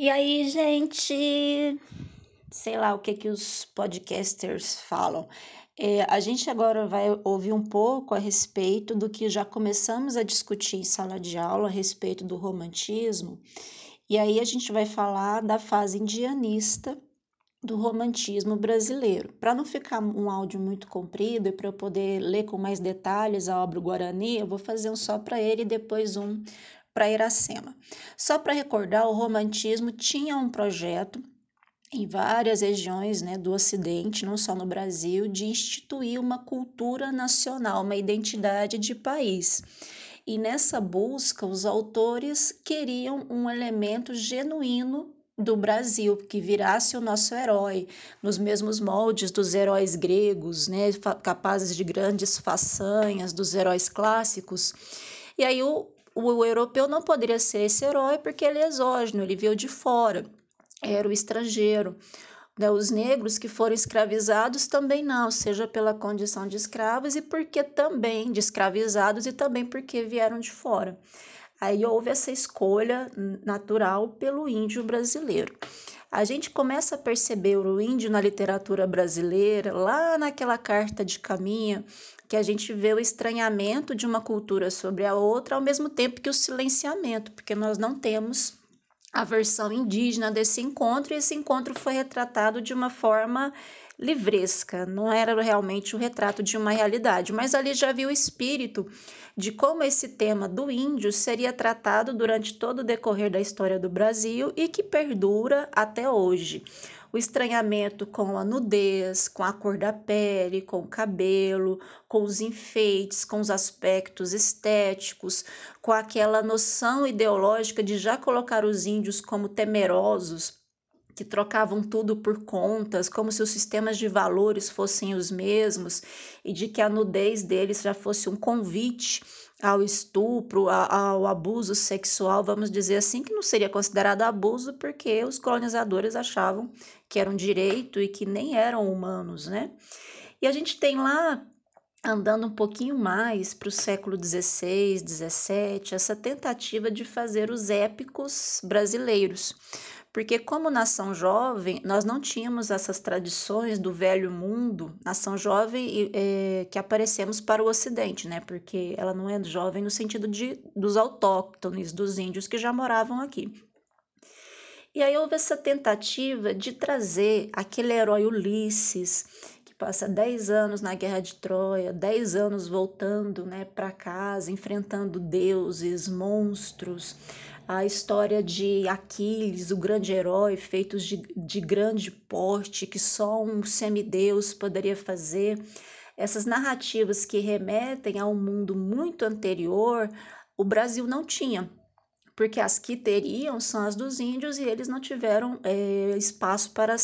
E aí, gente, sei lá o que que os podcasters falam. É, a gente agora vai ouvir um pouco a respeito do que já começamos a discutir em sala de aula a respeito do romantismo. E aí a gente vai falar da fase indianista do romantismo brasileiro. Para não ficar um áudio muito comprido e para eu poder ler com mais detalhes a obra Guarani, eu vou fazer um só para ele e depois um para Iracema. Só para recordar, o romantismo tinha um projeto em várias regiões né, do Ocidente, não só no Brasil, de instituir uma cultura nacional, uma identidade de país. E nessa busca, os autores queriam um elemento genuíno do Brasil, que virasse o nosso herói, nos mesmos moldes dos heróis gregos, né, capazes de grandes façanhas, dos heróis clássicos. E aí o, o europeu não poderia ser esse herói porque ele é exógeno, ele veio de fora, era o estrangeiro. Né? Os negros que foram escravizados também não, seja pela condição de escravos e porque também de escravizados e também porque vieram de fora. Aí houve essa escolha natural pelo índio brasileiro. A gente começa a perceber o índio na literatura brasileira, lá naquela carta de caminho, que a gente vê o estranhamento de uma cultura sobre a outra, ao mesmo tempo que o silenciamento, porque nós não temos a versão indígena desse encontro, e esse encontro foi retratado de uma forma livresca, não era realmente o retrato de uma realidade, mas ali já viu o espírito de como esse tema do índio seria tratado durante todo o decorrer da história do Brasil e que perdura até hoje o estranhamento com a nudez, com a cor da pele, com o cabelo, com os enfeites, com os aspectos estéticos, com aquela noção ideológica de já colocar os índios como temerosos, que trocavam tudo por contas, como se os sistemas de valores fossem os mesmos e de que a nudez deles já fosse um convite ao estupro, ao abuso sexual, vamos dizer assim, que não seria considerado abuso porque os colonizadores achavam que era um direito e que nem eram humanos, né? E a gente tem lá andando um pouquinho mais para o século XVI, XVII, essa tentativa de fazer os épicos brasileiros. Porque, como nação jovem, nós não tínhamos essas tradições do velho mundo, nação jovem é, que aparecemos para o Ocidente, né? Porque ela não é jovem no sentido de, dos autóctones, dos índios que já moravam aqui. E aí houve essa tentativa de trazer aquele herói Ulisses, que passa 10 anos na Guerra de Troia, 10 anos voltando né, para casa, enfrentando deuses, monstros, a história de Aquiles, o grande herói, feitos de, de grande porte, que só um semideus poderia fazer. Essas narrativas que remetem a um mundo muito anterior, o Brasil não tinha, porque as que teriam são as dos índios e eles não tiveram é, espaço para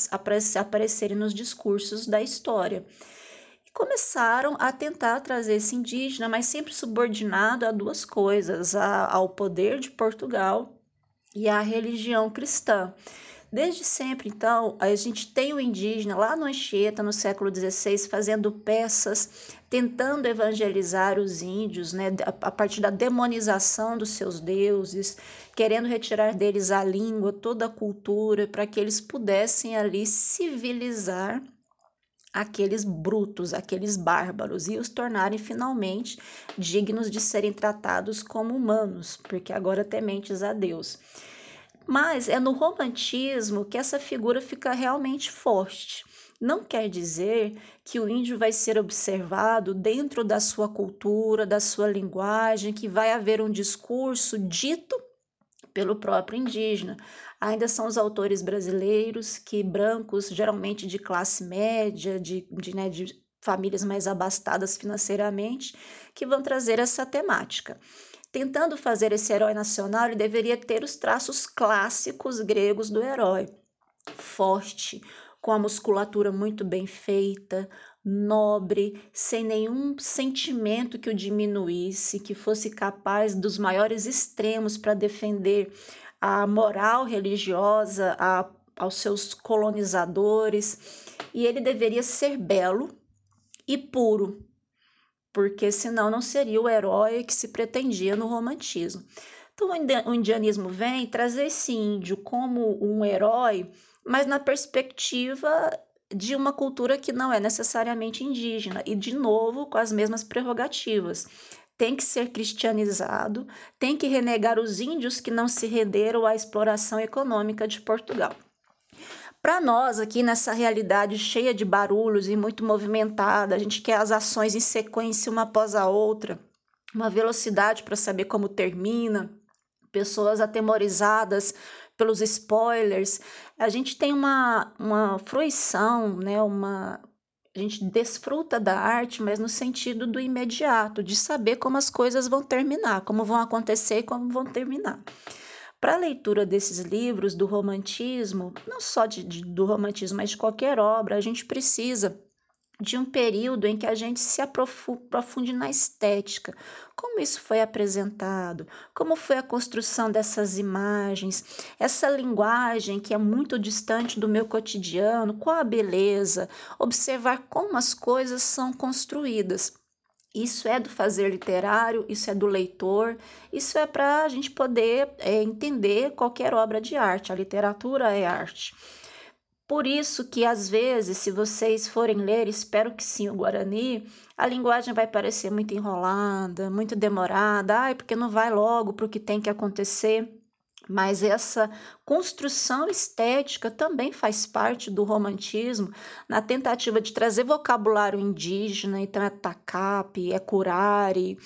aparecerem nos discursos da história começaram a tentar trazer esse indígena, mas sempre subordinado a duas coisas: a, ao poder de Portugal e à religião cristã. Desde sempre, então, a gente tem o indígena lá no Anchieta, no século XVI, fazendo peças, tentando evangelizar os índios, né, a partir da demonização dos seus deuses, querendo retirar deles a língua, toda a cultura, para que eles pudessem ali civilizar aqueles brutos, aqueles bárbaros e os tornarem finalmente dignos de serem tratados como humanos, porque agora tementes a Deus. Mas é no romantismo que essa figura fica realmente forte. Não quer dizer que o índio vai ser observado dentro da sua cultura, da sua linguagem, que vai haver um discurso dito pelo próprio indígena. Ainda são os autores brasileiros que brancos, geralmente de classe média, de, de, né, de famílias mais abastadas financeiramente, que vão trazer essa temática. Tentando fazer esse herói nacional, ele deveria ter os traços clássicos gregos do herói: forte, com a musculatura muito bem feita, nobre, sem nenhum sentimento que o diminuísse, que fosse capaz dos maiores extremos para defender a moral religiosa a, aos seus colonizadores, e ele deveria ser belo e puro, porque senão não seria o herói que se pretendia no romantismo. Então, o indianismo vem trazer esse índio como um herói, mas na perspectiva de uma cultura que não é necessariamente indígena e, de novo, com as mesmas prerrogativas. Tem que ser cristianizado, tem que renegar os índios que não se renderam à exploração econômica de Portugal. Para nós, aqui nessa realidade cheia de barulhos e muito movimentada, a gente quer as ações em sequência uma após a outra, uma velocidade para saber como termina, pessoas atemorizadas pelos spoilers. A gente tem uma, uma fruição, né? uma, a gente desfruta da arte, mas no sentido do imediato, de saber como as coisas vão terminar, como vão acontecer e como vão terminar. Para a leitura desses livros do romantismo, não só de, de, do romantismo, mas de qualquer obra, a gente precisa de um período em que a gente se aprofunde na estética, como isso foi apresentado, como foi a construção dessas imagens, essa linguagem que é muito distante do meu cotidiano, qual a beleza, observar como as coisas são construídas. Isso é do fazer literário, isso é do leitor, isso é para a gente poder é, entender qualquer obra de arte. A literatura é arte. Por isso que às vezes, se vocês forem ler, espero que sim, o Guarani, a linguagem vai parecer muito enrolada, muito demorada, ai, porque não vai logo para o que tem que acontecer. Mas essa construção estética também faz parte do romantismo, na tentativa de trazer vocabulário indígena, então é tacape, é curare,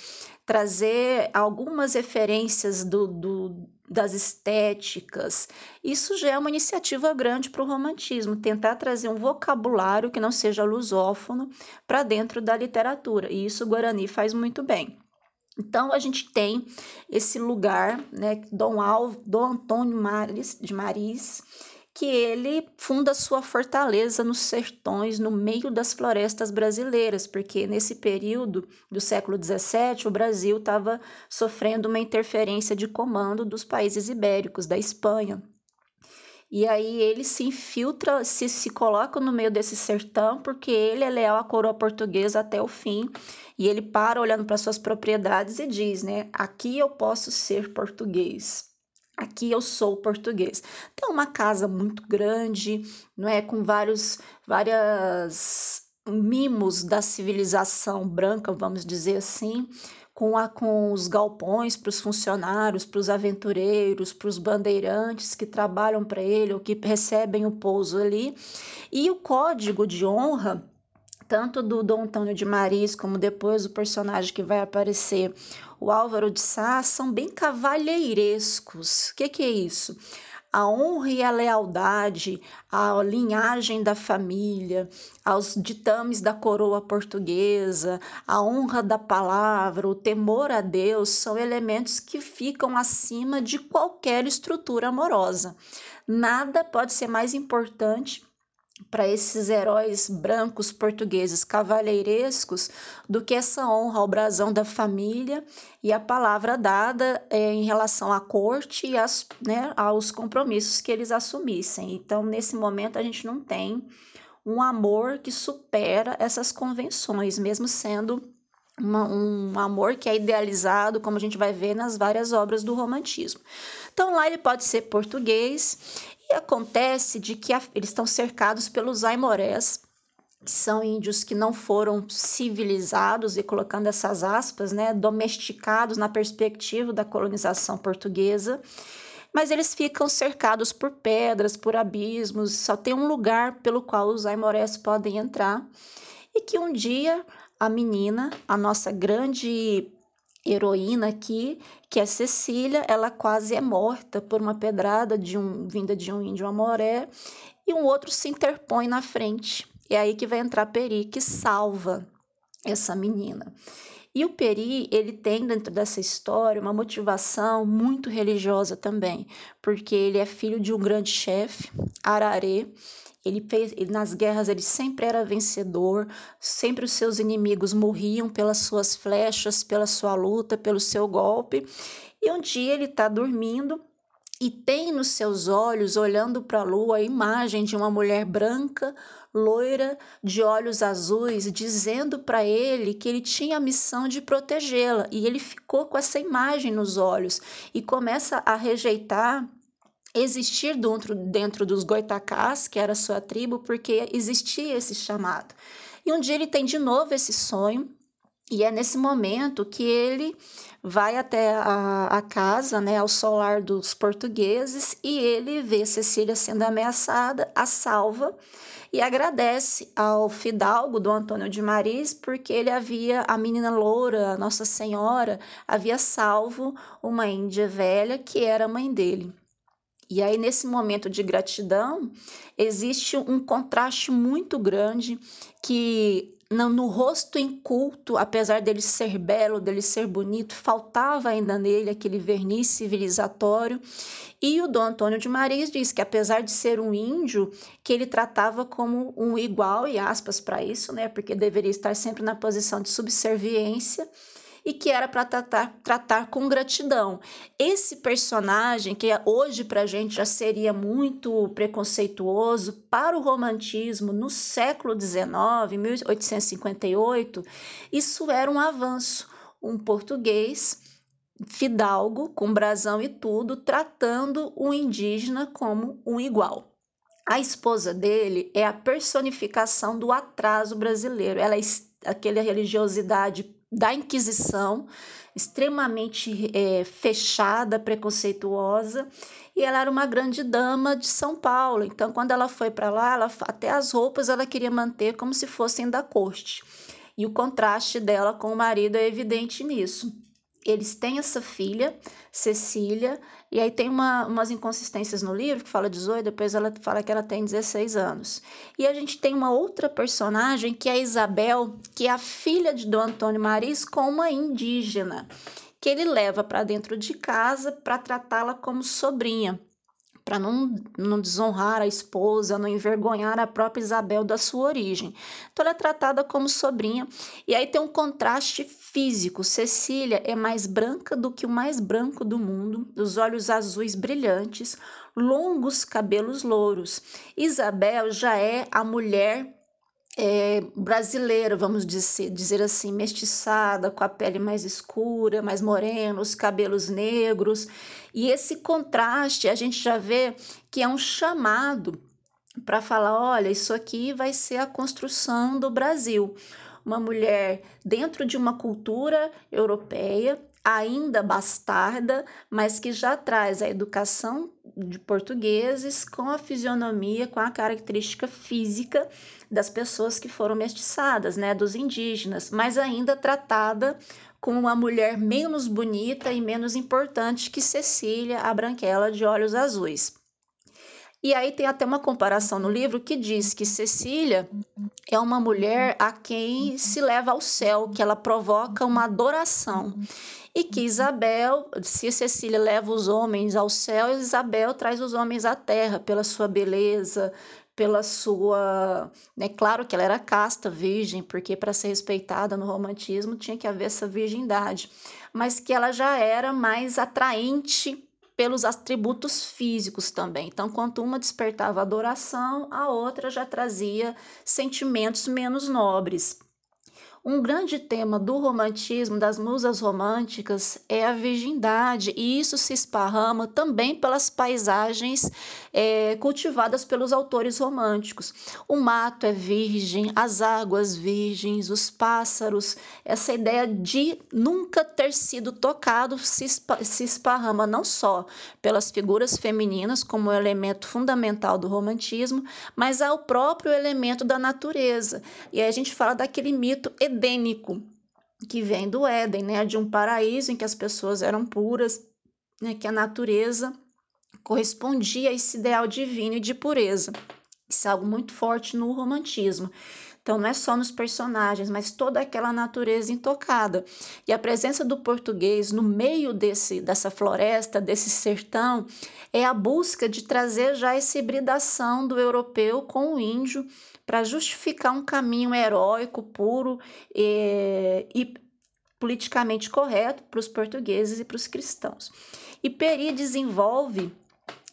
trazer algumas referências do, do, das estéticas. Isso já é uma iniciativa grande para o romantismo, tentar trazer um vocabulário que não seja lusófono para dentro da literatura, e isso o Guarani faz muito bem. Então a gente tem esse lugar, né, Dom Alvo, Dom Antônio Maris, de Maris, que ele funda sua fortaleza nos sertões, no meio das florestas brasileiras, porque nesse período do século XVII o Brasil estava sofrendo uma interferência de comando dos países ibéricos, da Espanha. E aí ele se infiltra, se, se coloca no meio desse sertão, porque ele é leal à coroa portuguesa até o fim e ele para olhando para suas propriedades e diz, né? Aqui eu posso ser português. Aqui eu sou português. Tem uma casa muito grande, não é, com vários várias mimos da civilização branca, vamos dizer assim, com, a, com os galpões para os funcionários, para os aventureiros, para os bandeirantes que trabalham para ele ou que recebem o pouso ali. E o código de honra tanto do Dom Antônio de Maris como depois o personagem que vai aparecer, o Álvaro de Sá, são bem cavalheirescos. O que, que é isso? A honra e a lealdade à linhagem da família, aos ditames da coroa portuguesa, a honra da palavra, o temor a Deus são elementos que ficam acima de qualquer estrutura amorosa. Nada pode ser mais importante para esses heróis brancos portugueses cavalheirescos do que essa honra ao brasão da família e a palavra dada é, em relação à corte e as, né, aos compromissos que eles assumissem. Então, nesse momento, a gente não tem um amor que supera essas convenções, mesmo sendo uma, um amor que é idealizado, como a gente vai ver nas várias obras do romantismo. Então, lá ele pode ser português e acontece de que a, eles estão cercados pelos aimorés, que são índios que não foram civilizados, e colocando essas aspas, né, domesticados na perspectiva da colonização portuguesa, mas eles ficam cercados por pedras, por abismos, só tem um lugar pelo qual os aimorés podem entrar, e que um dia a menina, a nossa grande heroína aqui, que é Cecília, ela quase é morta por uma pedrada de um vinda de um índio amoré e um outro se interpõe na frente. É aí que vai entrar Peri que salva essa menina. E o Peri, ele tem dentro dessa história uma motivação muito religiosa também, porque ele é filho de um grande chefe, Ararê, ele fez, nas guerras ele sempre era vencedor, sempre os seus inimigos morriam pelas suas flechas, pela sua luta, pelo seu golpe. E um dia ele está dormindo e tem nos seus olhos, olhando para a lua, a imagem de uma mulher branca, loira, de olhos azuis, dizendo para ele que ele tinha a missão de protegê-la. E ele ficou com essa imagem nos olhos e começa a rejeitar existir dentro, dentro dos goitacás, que era a sua tribo, porque existia esse chamado. E um dia ele tem de novo esse sonho, e é nesse momento que ele vai até a, a, casa, né, ao solar dos portugueses, e ele vê Cecília sendo ameaçada, a salva e agradece ao fidalgo do Antônio de Maris porque ele havia, a menina loura, Nossa Senhora, havia salvo uma índia velha que era mãe dele. E aí, nesse momento de gratidão, existe um contraste muito grande que no, no rosto inculto, apesar dele ser belo, dele ser bonito, faltava ainda nele aquele verniz civilizatório. E o Dom Antônio de Mariz diz que apesar de ser um índio, que ele tratava como um igual, e aspas para isso, né, porque deveria estar sempre na posição de subserviência, e que era para tratar, tratar com gratidão. Esse personagem, que hoje para a gente já seria muito preconceituoso, para o romantismo no século XIX, 1858, isso era um avanço. Um português fidalgo, com brasão e tudo, tratando o indígena como um igual. A esposa dele é a personificação do atraso brasileiro. Ela é aquela religiosidade da Inquisição, extremamente é, fechada, preconceituosa, e ela era uma grande dama de São Paulo. Então, quando ela foi para lá, ela, até as roupas ela queria manter como se fossem da corte. E o contraste dela com o marido é evidente nisso eles têm essa filha, Cecília, e aí tem uma, umas inconsistências no livro, que fala 18, depois ela fala que ela tem 16 anos. E a gente tem uma outra personagem, que é a Isabel, que é a filha de Dom Antônio Maris com uma indígena, que ele leva para dentro de casa para tratá-la como sobrinha para não, não desonrar a esposa, não envergonhar a própria Isabel da sua origem. Então ela é tratada como sobrinha. E aí tem um contraste físico. Cecília é mais branca do que o mais branco do mundo, os olhos azuis brilhantes, longos cabelos louros. Isabel já é a mulher é, brasileira, vamos dizer, dizer assim, mestiçada, com a pele mais escura, mais morena, os cabelos negros. E esse contraste a gente já vê que é um chamado para falar: olha, isso aqui vai ser a construção do Brasil. Uma mulher dentro de uma cultura europeia, ainda bastarda, mas que já traz a educação de portugueses com a fisionomia, com a característica física das pessoas que foram mestiçadas, né, dos indígenas, mas ainda tratada como uma mulher menos bonita e menos importante que Cecília, a branquela de olhos azuis. E aí tem até uma comparação no livro que diz que Cecília é uma mulher a quem se leva ao céu, que ela provoca uma adoração. E que Isabel, se Cecília leva os homens ao céu, Isabel traz os homens à terra pela sua beleza, pela sua. É claro que ela era casta, virgem, porque para ser respeitada no romantismo tinha que haver essa virgindade, mas que ela já era mais atraente pelos atributos físicos também. Então, quanto uma despertava adoração, a outra já trazia sentimentos menos nobres. Um grande tema do romantismo, das musas românticas, é a virgindade, e isso se esparrama também pelas paisagens é, cultivadas pelos autores românticos. O mato é virgem, as águas virgens, os pássaros, essa ideia de nunca ter sido tocado se, se esparrama não só pelas figuras femininas, como elemento fundamental do romantismo, mas ao próprio elemento da natureza. E aí a gente fala daquele mito edênico, que vem do Éden, né, de um paraíso em que as pessoas eram puras, né, que a natureza correspondia a esse ideal divino e de pureza. Isso é algo muito forte no romantismo. Então, não é só nos personagens, mas toda aquela natureza intocada. E a presença do português no meio desse, dessa floresta, desse sertão, é a busca de trazer já essa hibridação do europeu com o índio para justificar um caminho heróico, puro e, e politicamente correto para os portugueses e para os cristãos. E Peri desenvolve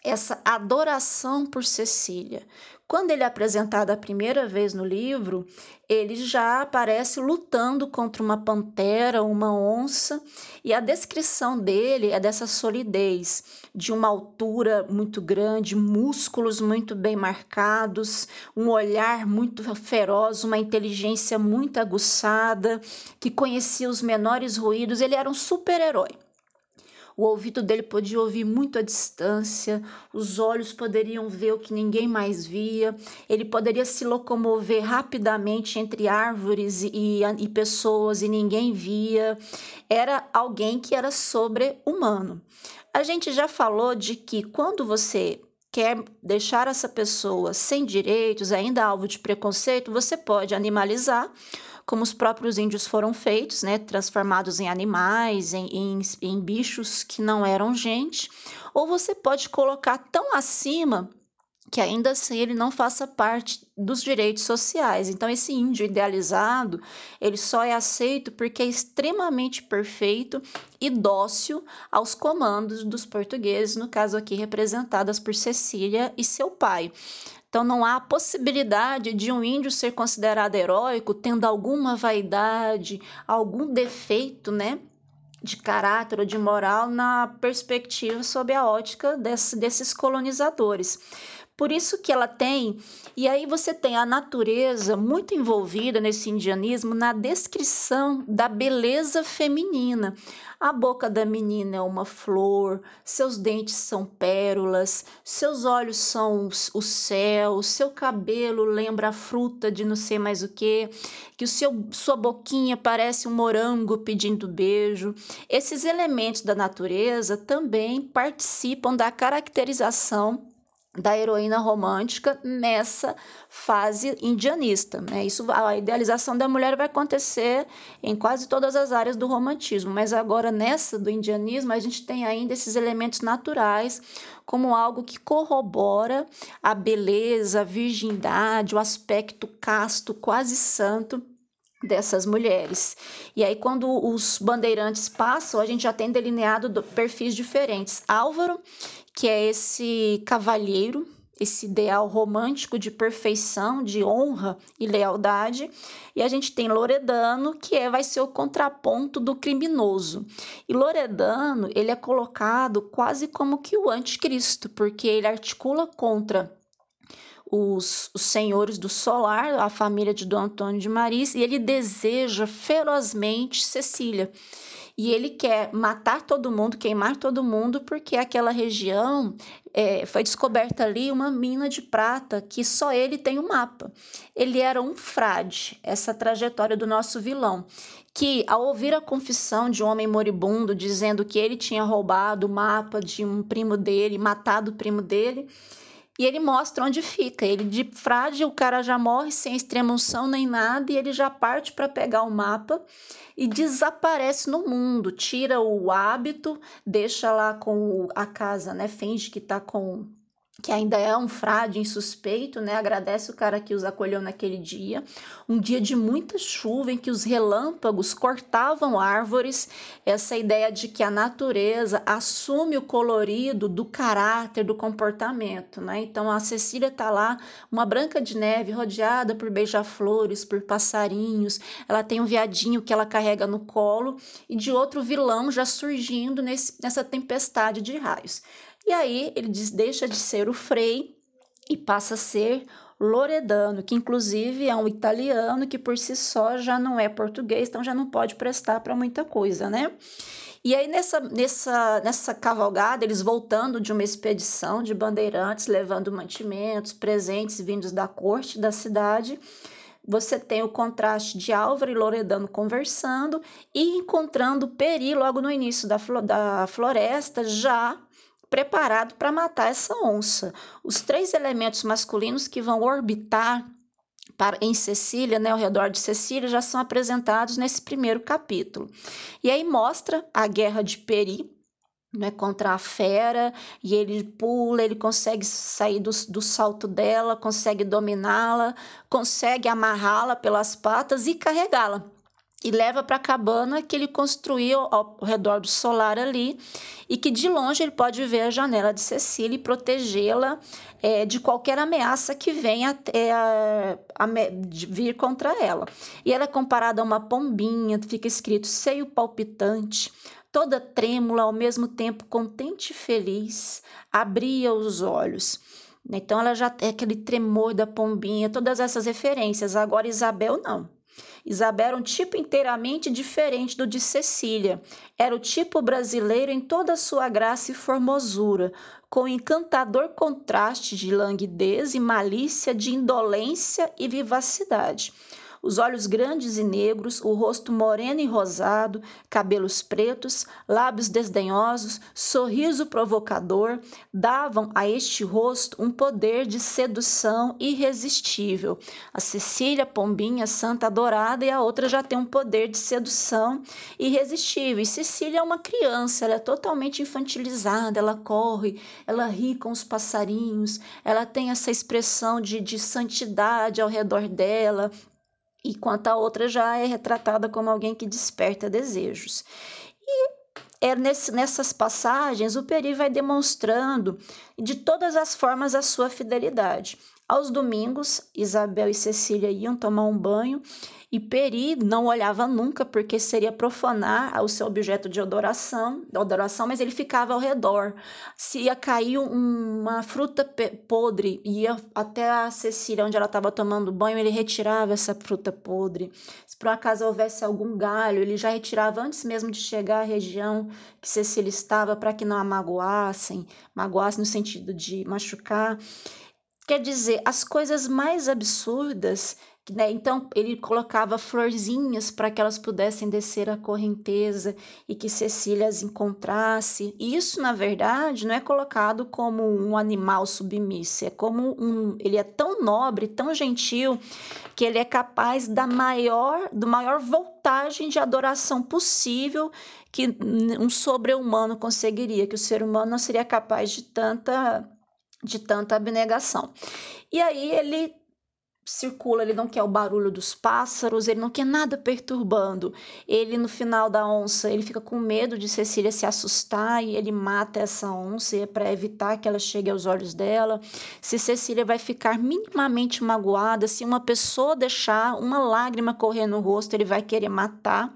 essa adoração por Cecília. Quando ele é apresentado a primeira vez no livro, ele já aparece lutando contra uma pantera, uma onça, e a descrição dele é dessa solidez, de uma altura muito grande, músculos muito bem marcados, um olhar muito feroz, uma inteligência muito aguçada, que conhecia os menores ruídos. Ele era um super-herói. O ouvido dele podia ouvir muito à distância, os olhos poderiam ver o que ninguém mais via, ele poderia se locomover rapidamente entre árvores e, e pessoas e ninguém via. Era alguém que era sobre-humano. A gente já falou de que quando você quer deixar essa pessoa sem direitos, ainda alvo de preconceito, você pode animalizar como os próprios índios foram feitos, né, transformados em animais, em, em, em bichos que não eram gente, ou você pode colocar tão acima que ainda assim ele não faça parte dos direitos sociais. Então esse índio idealizado, ele só é aceito porque é extremamente perfeito e dócil aos comandos dos portugueses, no caso aqui representadas por Cecília e seu pai. Então não há possibilidade de um índio ser considerado heróico tendo alguma vaidade, algum defeito, né? de caráter ou de moral na perspectiva sob a ótica desse, desses colonizadores. Por isso que ela tem, e aí você tem a natureza muito envolvida nesse indianismo na descrição da beleza feminina. A boca da menina é uma flor, seus dentes são pérolas, seus olhos são o céu, seu cabelo lembra a fruta de não sei mais o que, que o seu, sua boquinha parece um morango pedindo beijo. Esses elementos da natureza também participam da caracterização da heroína romântica nessa fase indianista. Né? Isso, a idealização da mulher vai acontecer em quase todas as áreas do romantismo, mas agora nessa do indianismo a gente tem ainda esses elementos naturais como algo que corrobora a beleza, a virgindade, o aspecto casto, quase santo dessas mulheres. E aí, quando os bandeirantes passam, a gente já tem delineado perfis diferentes. Álvaro, que é esse cavalheiro, esse ideal romântico de perfeição, de honra e lealdade, e a gente tem Loredano, que é, vai ser o contraponto do criminoso. E Loredano, ele é colocado quase como que o anticristo, porque ele articula contra os, os senhores do solar, a família de Dom Antônio de Maris, e ele deseja ferozmente Cecília. E ele quer matar todo mundo, queimar todo mundo, porque aquela região é, foi descoberta ali uma mina de prata que só ele tem o um mapa. Ele era um frade, essa trajetória do nosso vilão, que ao ouvir a confissão de um homem moribundo dizendo que ele tinha roubado o mapa de um primo dele, matado o primo dele, e ele mostra onde fica. Ele de frade, o cara já morre sem extremunção nem nada, e ele já parte para pegar o mapa e desaparece no mundo, tira o hábito, deixa lá com a casa, né? Finge que está com que ainda é um frade insuspeito, né? Agradece o cara que os acolheu naquele dia. Um dia de muita chuva em que os relâmpagos cortavam árvores. Essa ideia de que a natureza assume o colorido do caráter, do comportamento, né? Então a Cecília tá lá, uma branca de neve rodeada por beija-flores, por passarinhos. Ela tem um viadinho que ela carrega no colo e de outro vilão já surgindo nesse, nessa tempestade de raios. E aí ele diz, deixa de ser o Frei e passa a ser Loredano, que inclusive é um italiano que por si só já não é português, então já não pode prestar para muita coisa, né? E aí nessa, nessa, nessa cavalgada, eles voltando de uma expedição de bandeirantes, levando mantimentos, presentes vindos da corte da cidade, você tem o contraste de Álvaro e Loredano conversando e encontrando Peri logo no início da, da floresta, já preparado para matar essa onça. Os três elementos masculinos que vão orbitar para, em Cecília, né, ao redor de Cecília, já são apresentados nesse primeiro capítulo. E aí mostra a guerra de Peri, né, contra a fera, e ele pula, ele consegue sair do, do salto dela, consegue dominá-la, consegue amarrá-la pelas patas e carregá-la e leva para a cabana que ele construiu ao redor do solar ali e que de longe ele pode ver a janela de Cecília e protegê-la é, de qualquer ameaça que venha é, a, a, vir contra ela. E ela é comparada a uma pombinha, fica escrito seio palpitante, toda trêmula, ao mesmo tempo contente e feliz, abria os olhos. Então ela já é aquele tremor da pombinha, todas essas referências. Agora Isabel não. Isabel era um tipo inteiramente diferente do de Cecília. Era o tipo brasileiro em toda a sua graça e formosura, com encantador contraste de languidez e malícia, de indolência e vivacidade os olhos grandes e negros, o rosto moreno e rosado, cabelos pretos, lábios desdenhosos, sorriso provocador, davam a este rosto um poder de sedução irresistível. A Cecília Pombinha, santa adorada, e a outra já tem um poder de sedução irresistível. E Cecília é uma criança, ela é totalmente infantilizada, ela corre, ela ri com os passarinhos, ela tem essa expressão de, de santidade ao redor dela, enquanto a outra já é retratada como alguém que desperta desejos. E é nesse, nessas passagens o Peri vai demonstrando de todas as formas a sua fidelidade. Aos domingos, Isabel e Cecília iam tomar um banho e Peri não olhava nunca, porque seria profanar o seu objeto de adoração, adoração, mas ele ficava ao redor. Se ia cair uma fruta podre, ia até a Cecília, onde ela estava tomando banho, ele retirava essa fruta podre. Se por acaso houvesse algum galho, ele já retirava antes mesmo de chegar à região que Cecília estava, para que não a magoassem, magoassem no sentido de machucar. Quer dizer, as coisas mais absurdas né? Então ele colocava florzinhas para que elas pudessem descer a correnteza e que Cecília as encontrasse. Isso, na verdade, não é colocado como um animal submisso, é como um. Ele é tão nobre, tão gentil, que ele é capaz da maior, do maior voltagem de adoração possível que um sobre-humano conseguiria, que o ser humano não seria capaz de tanta de tanta abnegação. E aí ele circula, ele não quer o barulho dos pássaros, ele não quer nada perturbando. Ele, no final da onça, ele fica com medo de Cecília se assustar e ele mata essa onça para evitar que ela chegue aos olhos dela. Se Cecília vai ficar minimamente magoada, se uma pessoa deixar uma lágrima correr no rosto, ele vai querer matar.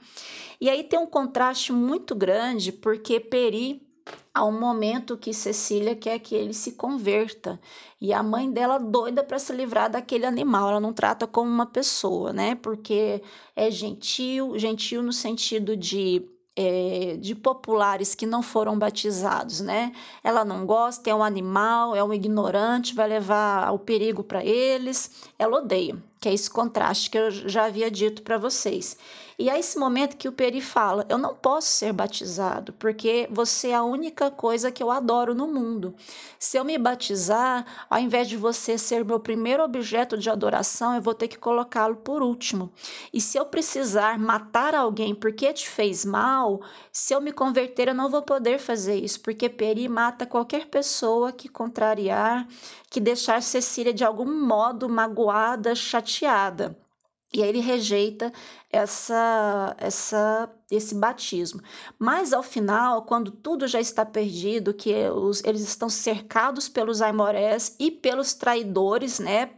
E aí tem um contraste muito grande, porque Peri Há um momento que Cecília quer que ele se converta e a mãe dela doida para se livrar daquele animal. Ela não trata como uma pessoa, né? Porque é gentil, gentil no sentido de é, de populares que não foram batizados, né? Ela não gosta, é um animal, é um ignorante, vai levar ao perigo para eles. Ela odeia, que é esse contraste que eu já havia dito para vocês. E é esse momento que o Peri fala: Eu não posso ser batizado, porque você é a única coisa que eu adoro no mundo. Se eu me batizar, ao invés de você ser meu primeiro objeto de adoração, eu vou ter que colocá-lo por último. E se eu precisar matar alguém porque te fez mal, se eu me converter, eu não vou poder fazer isso, porque Peri mata qualquer pessoa que contrariar, que deixar Cecília de algum modo magoada, chateada. E aí ele rejeita essa, essa, esse batismo. Mas ao final, quando tudo já está perdido, que os, eles estão cercados pelos aimorés e pelos traidores, né,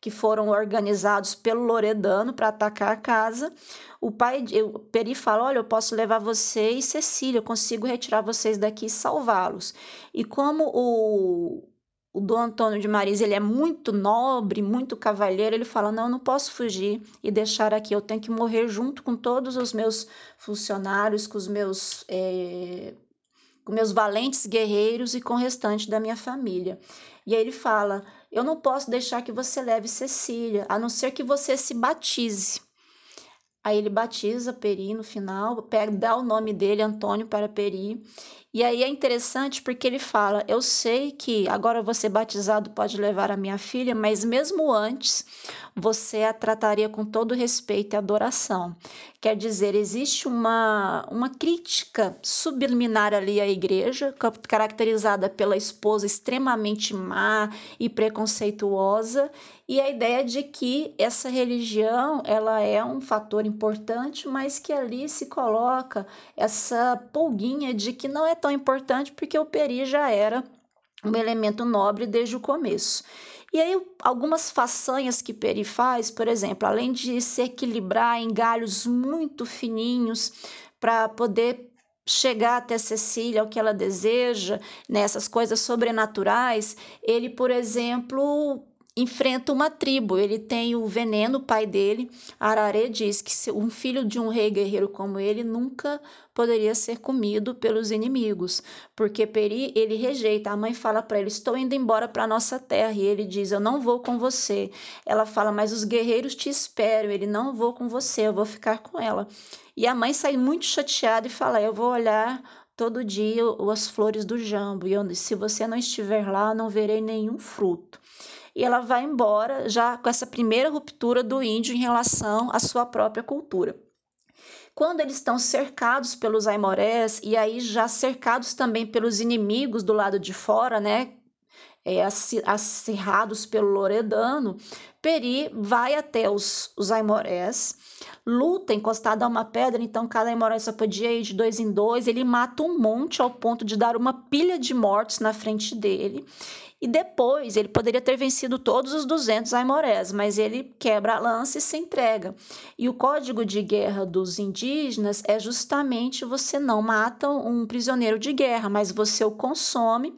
que foram organizados pelo Loredano para atacar a casa, o pai, o Peri fala: Olha, eu posso levar você e Cecília, eu consigo retirar vocês daqui e salvá-los. E como o, o Dom Antônio de Maris ele é muito nobre, muito cavalheiro, ele fala: Não, não posso fugir e deixar aqui, eu tenho que morrer junto com todos os meus funcionários, com os meus, é, com meus valentes guerreiros e com o restante da minha família. E aí ele fala: Eu não posso deixar que você leve Cecília, a não ser que você se batize. Aí ele batiza Peri no final, pega, dá o nome dele, Antônio, para Peri, e aí é interessante porque ele fala: Eu sei que agora você batizado pode levar a minha filha, mas mesmo antes você a trataria com todo respeito e adoração. Quer dizer, existe uma, uma crítica subliminar ali à igreja, caracterizada pela esposa extremamente má e preconceituosa, e a ideia de que essa religião ela é um fator importante, mas que ali se coloca essa pulguinha de que não é tão importante porque o peri já era um elemento nobre desde o começo. E aí, algumas façanhas que Peri faz, por exemplo, além de se equilibrar em galhos muito fininhos para poder chegar até Cecília, o que ela deseja, nessas né, coisas sobrenaturais, ele, por exemplo, enfrenta uma tribo. Ele tem o veneno, o pai dele, Ararê, diz que um filho de um rei guerreiro como ele nunca poderia ser comido pelos inimigos, porque Peri ele rejeita. A mãe fala para ele: "Estou indo embora para nossa terra", e ele diz: "Eu não vou com você". Ela fala: "Mas os guerreiros te esperam". Ele: "Não vou com você, eu vou ficar com ela". E a mãe sai muito chateada e fala: "Eu vou olhar todo dia as flores do jambo, e eu, se você não estiver lá, não verei nenhum fruto" e ela vai embora já com essa primeira ruptura do índio em relação à sua própria cultura. Quando eles estão cercados pelos aimorés e aí já cercados também pelos inimigos do lado de fora, né, é, acirrados pelo Loredano, Peri vai até os, os Aimorés, luta encostado a uma pedra, então cada Aimoré só podia ir de dois em dois. Ele mata um monte ao ponto de dar uma pilha de mortos na frente dele. E depois ele poderia ter vencido todos os 200 aimorés, mas ele quebra a lança e se entrega. E o código de guerra dos indígenas é justamente você não mata um prisioneiro de guerra, mas você o consome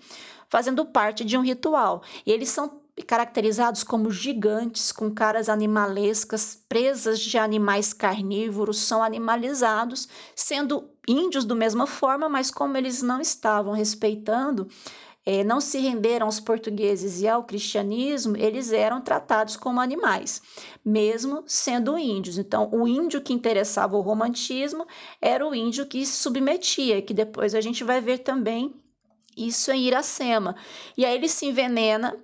fazendo parte de um ritual. E eles são caracterizados como gigantes, com caras animalescas, presas de animais carnívoros, são animalizados, sendo índios da mesma forma, mas como eles não estavam respeitando é, não se renderam aos portugueses e ao cristianismo, eles eram tratados como animais, mesmo sendo índios. Então, o índio que interessava o romantismo era o índio que se submetia, que depois a gente vai ver também isso em Iracema. E aí ele se envenena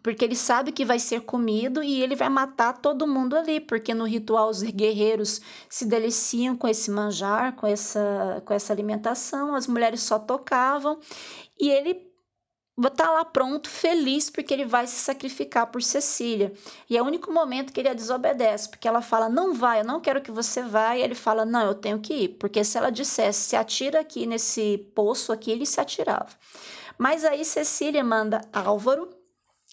porque ele sabe que vai ser comido e ele vai matar todo mundo ali, porque no ritual os guerreiros se deliciam com esse manjar, com essa, com essa alimentação, as mulheres só tocavam e ele tá lá pronto, feliz, porque ele vai se sacrificar por Cecília. E é o único momento que ele a desobedece, porque ela fala, não vai, eu não quero que você vá. E ele fala, não, eu tenho que ir. Porque se ela dissesse, se atira aqui nesse poço aqui, ele se atirava. Mas aí Cecília manda Álvaro,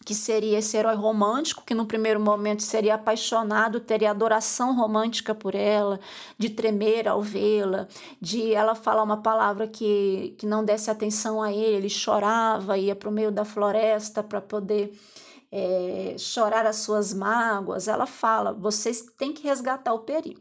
que seria esse herói romântico, que no primeiro momento seria apaixonado, teria adoração romântica por ela, de tremer ao vê-la, de ela falar uma palavra que, que não desse atenção a ele, ele chorava, ia para o meio da floresta para poder é, chorar as suas mágoas. Ela fala: vocês têm que resgatar o Peri.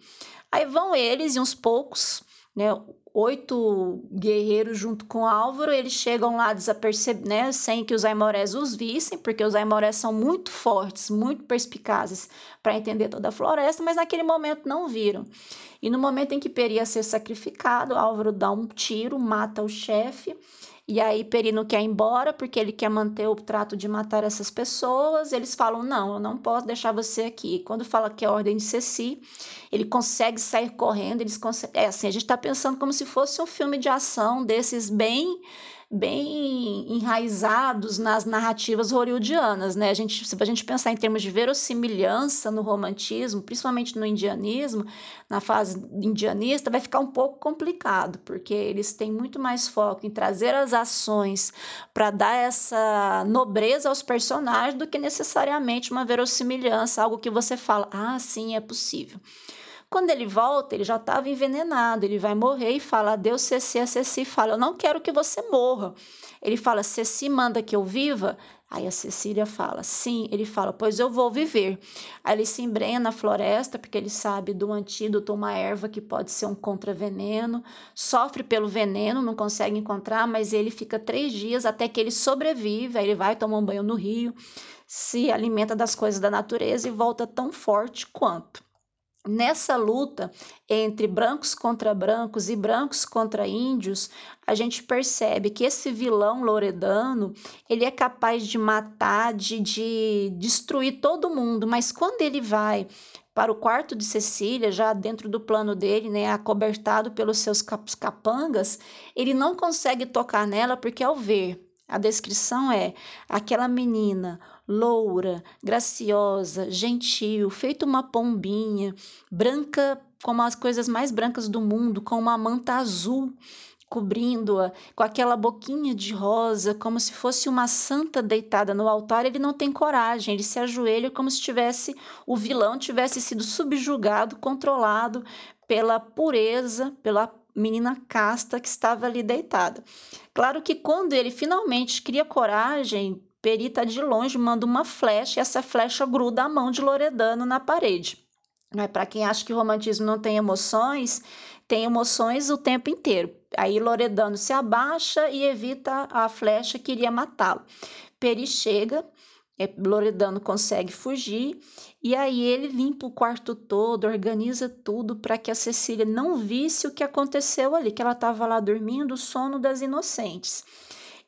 Aí vão eles e uns poucos, né? Oito guerreiros junto com Álvaro, eles chegam lá desapercebidos, né, sem que os aimorés os vissem, porque os aimorés são muito fortes, muito perspicazes para entender toda a floresta, mas naquele momento não viram. E no momento em que Peri ia ser sacrificado, Álvaro dá um tiro, mata o chefe e aí Perino quer ir embora porque ele quer manter o trato de matar essas pessoas. Eles falam: "Não, eu não posso deixar você aqui". Quando fala que é ordem de Ceci, ele consegue sair correndo, eles conseguem... é assim, a gente está pensando como se fosse um filme de ação desses bem bem enraizados nas narrativas hollywoodianas, né? A gente, se a gente pensar em termos de verossimilhança no romantismo, principalmente no indianismo, na fase indianista, vai ficar um pouco complicado, porque eles têm muito mais foco em trazer as ações para dar essa nobreza aos personagens do que necessariamente uma verossimilhança, algo que você fala, ah, sim, é possível. Quando ele volta, ele já estava envenenado, ele vai morrer e fala adeus Ceci, a Ceci fala, eu não quero que você morra. Ele fala, Ceci manda que eu viva? Aí a Cecília fala, sim. Ele fala, pois eu vou viver. Aí ele se embrenha na floresta, porque ele sabe do antídoto, uma erva que pode ser um contraveneno. Sofre pelo veneno, não consegue encontrar, mas ele fica três dias até que ele sobrevive. Aí ele vai tomar um banho no rio, se alimenta das coisas da natureza e volta tão forte quanto. Nessa luta entre brancos contra brancos e brancos contra índios, a gente percebe que esse vilão loredano, ele é capaz de matar, de, de destruir todo mundo, mas quando ele vai para o quarto de Cecília, já dentro do plano dele, né, acobertado pelos seus capangas, ele não consegue tocar nela porque ao ver a descrição é aquela menina loura, graciosa, gentil, feito uma pombinha, branca como as coisas mais brancas do mundo, com uma manta azul cobrindo-a, com aquela boquinha de rosa, como se fosse uma santa deitada no altar, ele não tem coragem, ele se ajoelha como se tivesse o vilão tivesse sido subjugado, controlado pela pureza, pela menina casta que estava ali deitada. Claro que quando ele finalmente cria coragem, Perita de longe manda uma flecha e essa flecha gruda a mão de Loredano na parede. Né? Para quem acha que o romantismo não tem emoções, tem emoções o tempo inteiro. Aí Loredano se abaixa e evita a flecha que iria matá-lo. Peri chega, é, Loredano consegue fugir e aí ele limpa o quarto todo, organiza tudo para que a Cecília não visse o que aconteceu ali, que ela estava lá dormindo o sono das inocentes.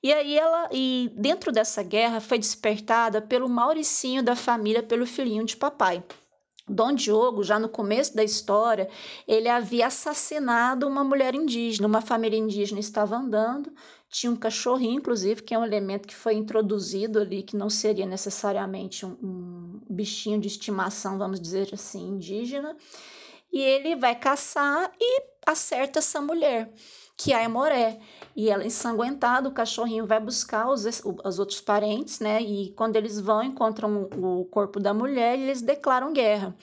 E aí ela, e dentro dessa guerra foi despertada pelo Mauricinho da família, pelo filhinho de papai. Dom Diogo, já no começo da história, ele havia assassinado uma mulher indígena. Uma família indígena estava andando, tinha um cachorrinho, inclusive, que é um elemento que foi introduzido ali, que não seria necessariamente um, um bichinho de estimação, vamos dizer assim, indígena. E ele vai caçar e acerta essa mulher que é a Moré. E ela, ensanguentada, o cachorrinho vai buscar os, os outros parentes, né? E quando eles vão, encontram o corpo da mulher e eles declaram guerra.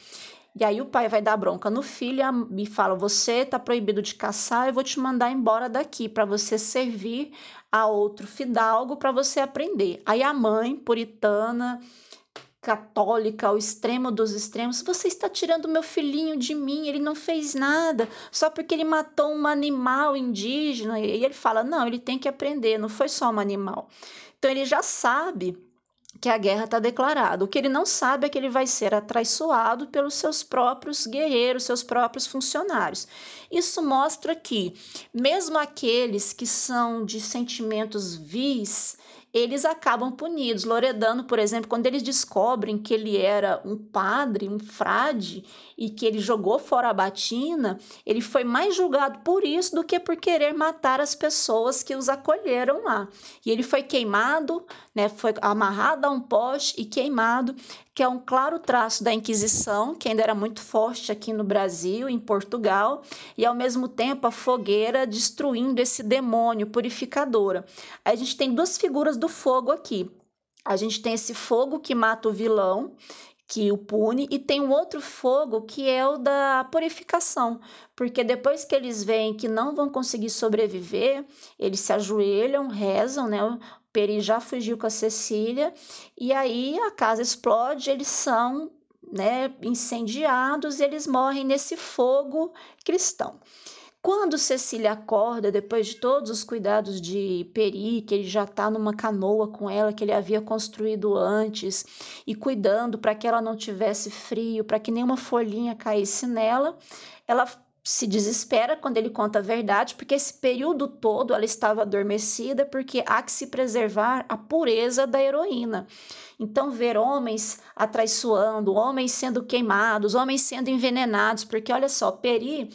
E aí o pai vai dar bronca no filho e fala: Você está proibido de caçar, eu vou te mandar embora daqui para você servir a outro fidalgo para você aprender. Aí a mãe, puritana, católica ao extremo dos extremos, você está tirando meu filhinho de mim, ele não fez nada, só porque ele matou um animal indígena. E ele fala: não, ele tem que aprender, não foi só um animal. Então ele já sabe que a guerra está declarada. O que ele não sabe é que ele vai ser atraiçoado pelos seus próprios guerreiros, seus próprios funcionários. Isso mostra que, mesmo aqueles que são de sentimentos vis, eles acabam punidos. Loredano, por exemplo, quando eles descobrem que ele era um padre, um frade, e que ele jogou fora a batina, ele foi mais julgado por isso do que por querer matar as pessoas que os acolheram lá. E ele foi queimado, né, foi amarrado a um poste e queimado, que é um claro traço da Inquisição, que ainda era muito forte aqui no Brasil, em Portugal, e ao mesmo tempo a fogueira destruindo esse demônio purificadora. A gente tem duas figuras do fogo aqui. A gente tem esse fogo que mata o vilão, que o pune, e tem um outro fogo que é o da purificação, porque depois que eles veem que não vão conseguir sobreviver, eles se ajoelham, rezam, né? Peri já fugiu com a Cecília, e aí a casa explode, eles são né, incendiados, eles morrem nesse fogo cristão. Quando Cecília acorda, depois de todos os cuidados de Peri, que ele já está numa canoa com ela, que ele havia construído antes, e cuidando para que ela não tivesse frio, para que nenhuma folhinha caísse nela, ela se desespera quando ele conta a verdade, porque esse período todo ela estava adormecida, porque há que se preservar a pureza da heroína. Então, ver homens atraiçoando, homens sendo queimados, homens sendo envenenados, porque olha só, Peri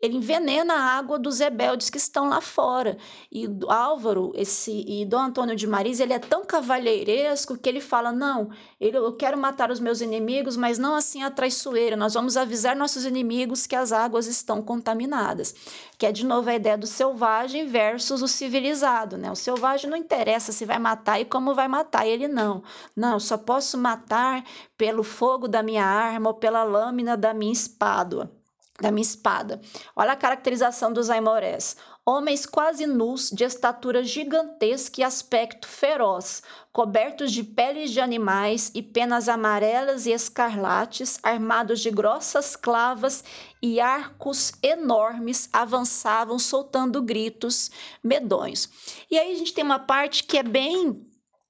ele envenena a água dos rebeldes que estão lá fora. E Álvaro, esse e Dom Antônio de Maris, ele é tão cavalheiresco que ele fala: "Não, eu quero matar os meus inimigos, mas não assim a traiçoeira. Nós vamos avisar nossos inimigos que as águas estão contaminadas." Que é de novo a ideia do selvagem versus o civilizado, né? O selvagem não interessa se vai matar e como vai matar, ele não. Não, só posso matar pelo fogo da minha arma ou pela lâmina da minha espada da minha espada. Olha a caracterização dos aimorés. Homens quase nus, de estatura gigantesca e aspecto feroz, cobertos de peles de animais e penas amarelas e escarlates, armados de grossas clavas e arcos enormes, avançavam soltando gritos medonhos. E aí a gente tem uma parte que é bem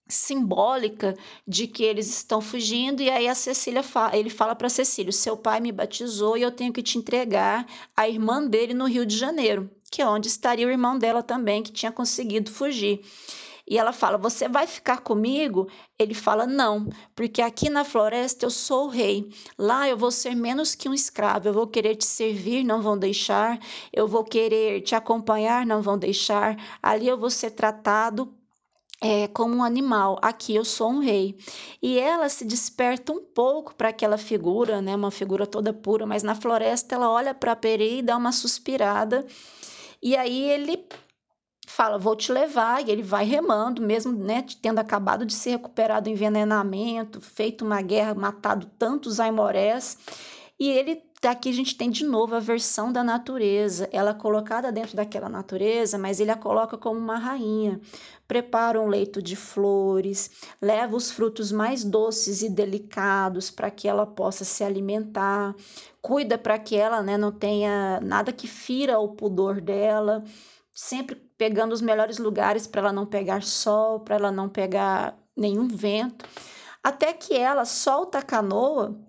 simbólica de que eles estão fugindo e aí a Cecília fala, ele fala para Cecília, seu pai me batizou e eu tenho que te entregar a irmã dele no Rio de Janeiro, que é onde estaria o irmão dela também que tinha conseguido fugir. E ela fala: Você vai ficar comigo? Ele fala: Não, porque aqui na floresta eu sou o rei. Lá eu vou ser menos que um escravo. Eu vou querer te servir, não vão deixar. Eu vou querer te acompanhar, não vão deixar. Ali eu vou ser tratado é, como um animal, aqui eu sou um rei. E ela se desperta um pouco para aquela figura, né, uma figura toda pura, mas na floresta ela olha para Peri e dá uma suspirada. E aí ele fala: Vou te levar, e ele vai remando, mesmo né, tendo acabado de ser recuperado do envenenamento, feito uma guerra, matado tantos aimorés. E ele aqui a gente tem de novo a versão da natureza, ela colocada dentro daquela natureza, mas ele a coloca como uma rainha. Prepara um leito de flores, leva os frutos mais doces e delicados para que ela possa se alimentar, cuida para que ela né, não tenha nada que fira o pudor dela, sempre pegando os melhores lugares para ela não pegar sol, para ela não pegar nenhum vento, até que ela solta a canoa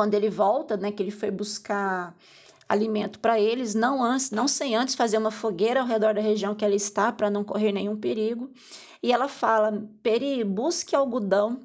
quando ele volta, né, que ele foi buscar alimento para eles, não antes, não sem antes fazer uma fogueira ao redor da região que ela está para não correr nenhum perigo. E ela fala: "Peri, busque algodão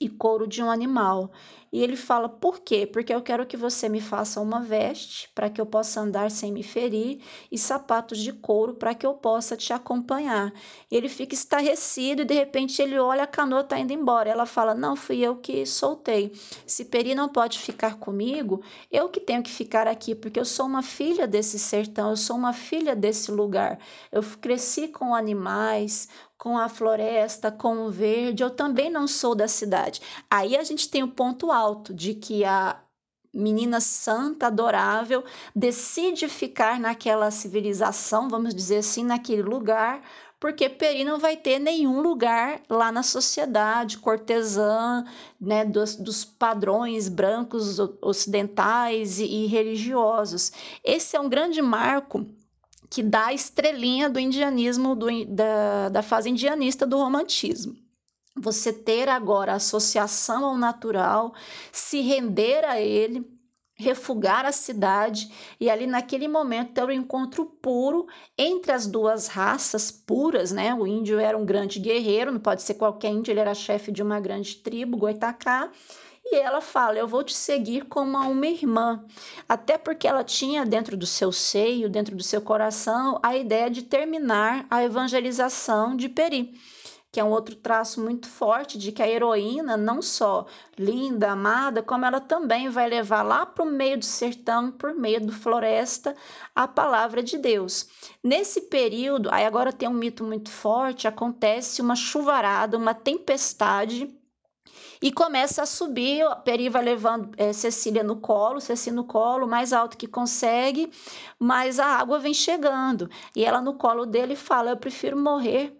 e couro de um animal. E ele fala: Por quê? Porque eu quero que você me faça uma veste para que eu possa andar sem me ferir e sapatos de couro para que eu possa te acompanhar. Ele fica estarrecido e de repente ele olha a canoa está indo embora. Ela fala: Não, fui eu que soltei. Se Peri não pode ficar comigo, eu que tenho que ficar aqui, porque eu sou uma filha desse sertão, eu sou uma filha desse lugar. Eu cresci com animais, com a floresta, com o verde, eu também não sou da cidade. Aí a gente tem o ponto alto de que a menina santa, adorável, decide ficar naquela civilização, vamos dizer assim, naquele lugar, porque Peri não vai ter nenhum lugar lá na sociedade cortesã, né, dos, dos padrões brancos ocidentais e, e religiosos. Esse é um grande marco que dá a estrelinha do indianismo, do, da, da fase indianista do romantismo. Você ter agora associação ao natural, se render a ele, refugar a cidade e ali naquele momento ter o um encontro puro entre as duas raças puras, né? O índio era um grande guerreiro, não pode ser qualquer índio, ele era chefe de uma grande tribo, Goitacá, e ela fala: Eu vou te seguir como uma irmã. Até porque ela tinha dentro do seu seio, dentro do seu coração, a ideia de terminar a evangelização de Peri que é um outro traço muito forte de que a heroína, não só linda, amada, como ela também vai levar lá para o meio do sertão, por meio do floresta, a palavra de Deus. Nesse período, aí agora tem um mito muito forte, acontece uma chuvarada, uma tempestade e começa a subir. Peri vai levando é, Cecília no colo, Cecília no colo, mais alto que consegue, mas a água vem chegando. E ela no colo dele fala: Eu prefiro morrer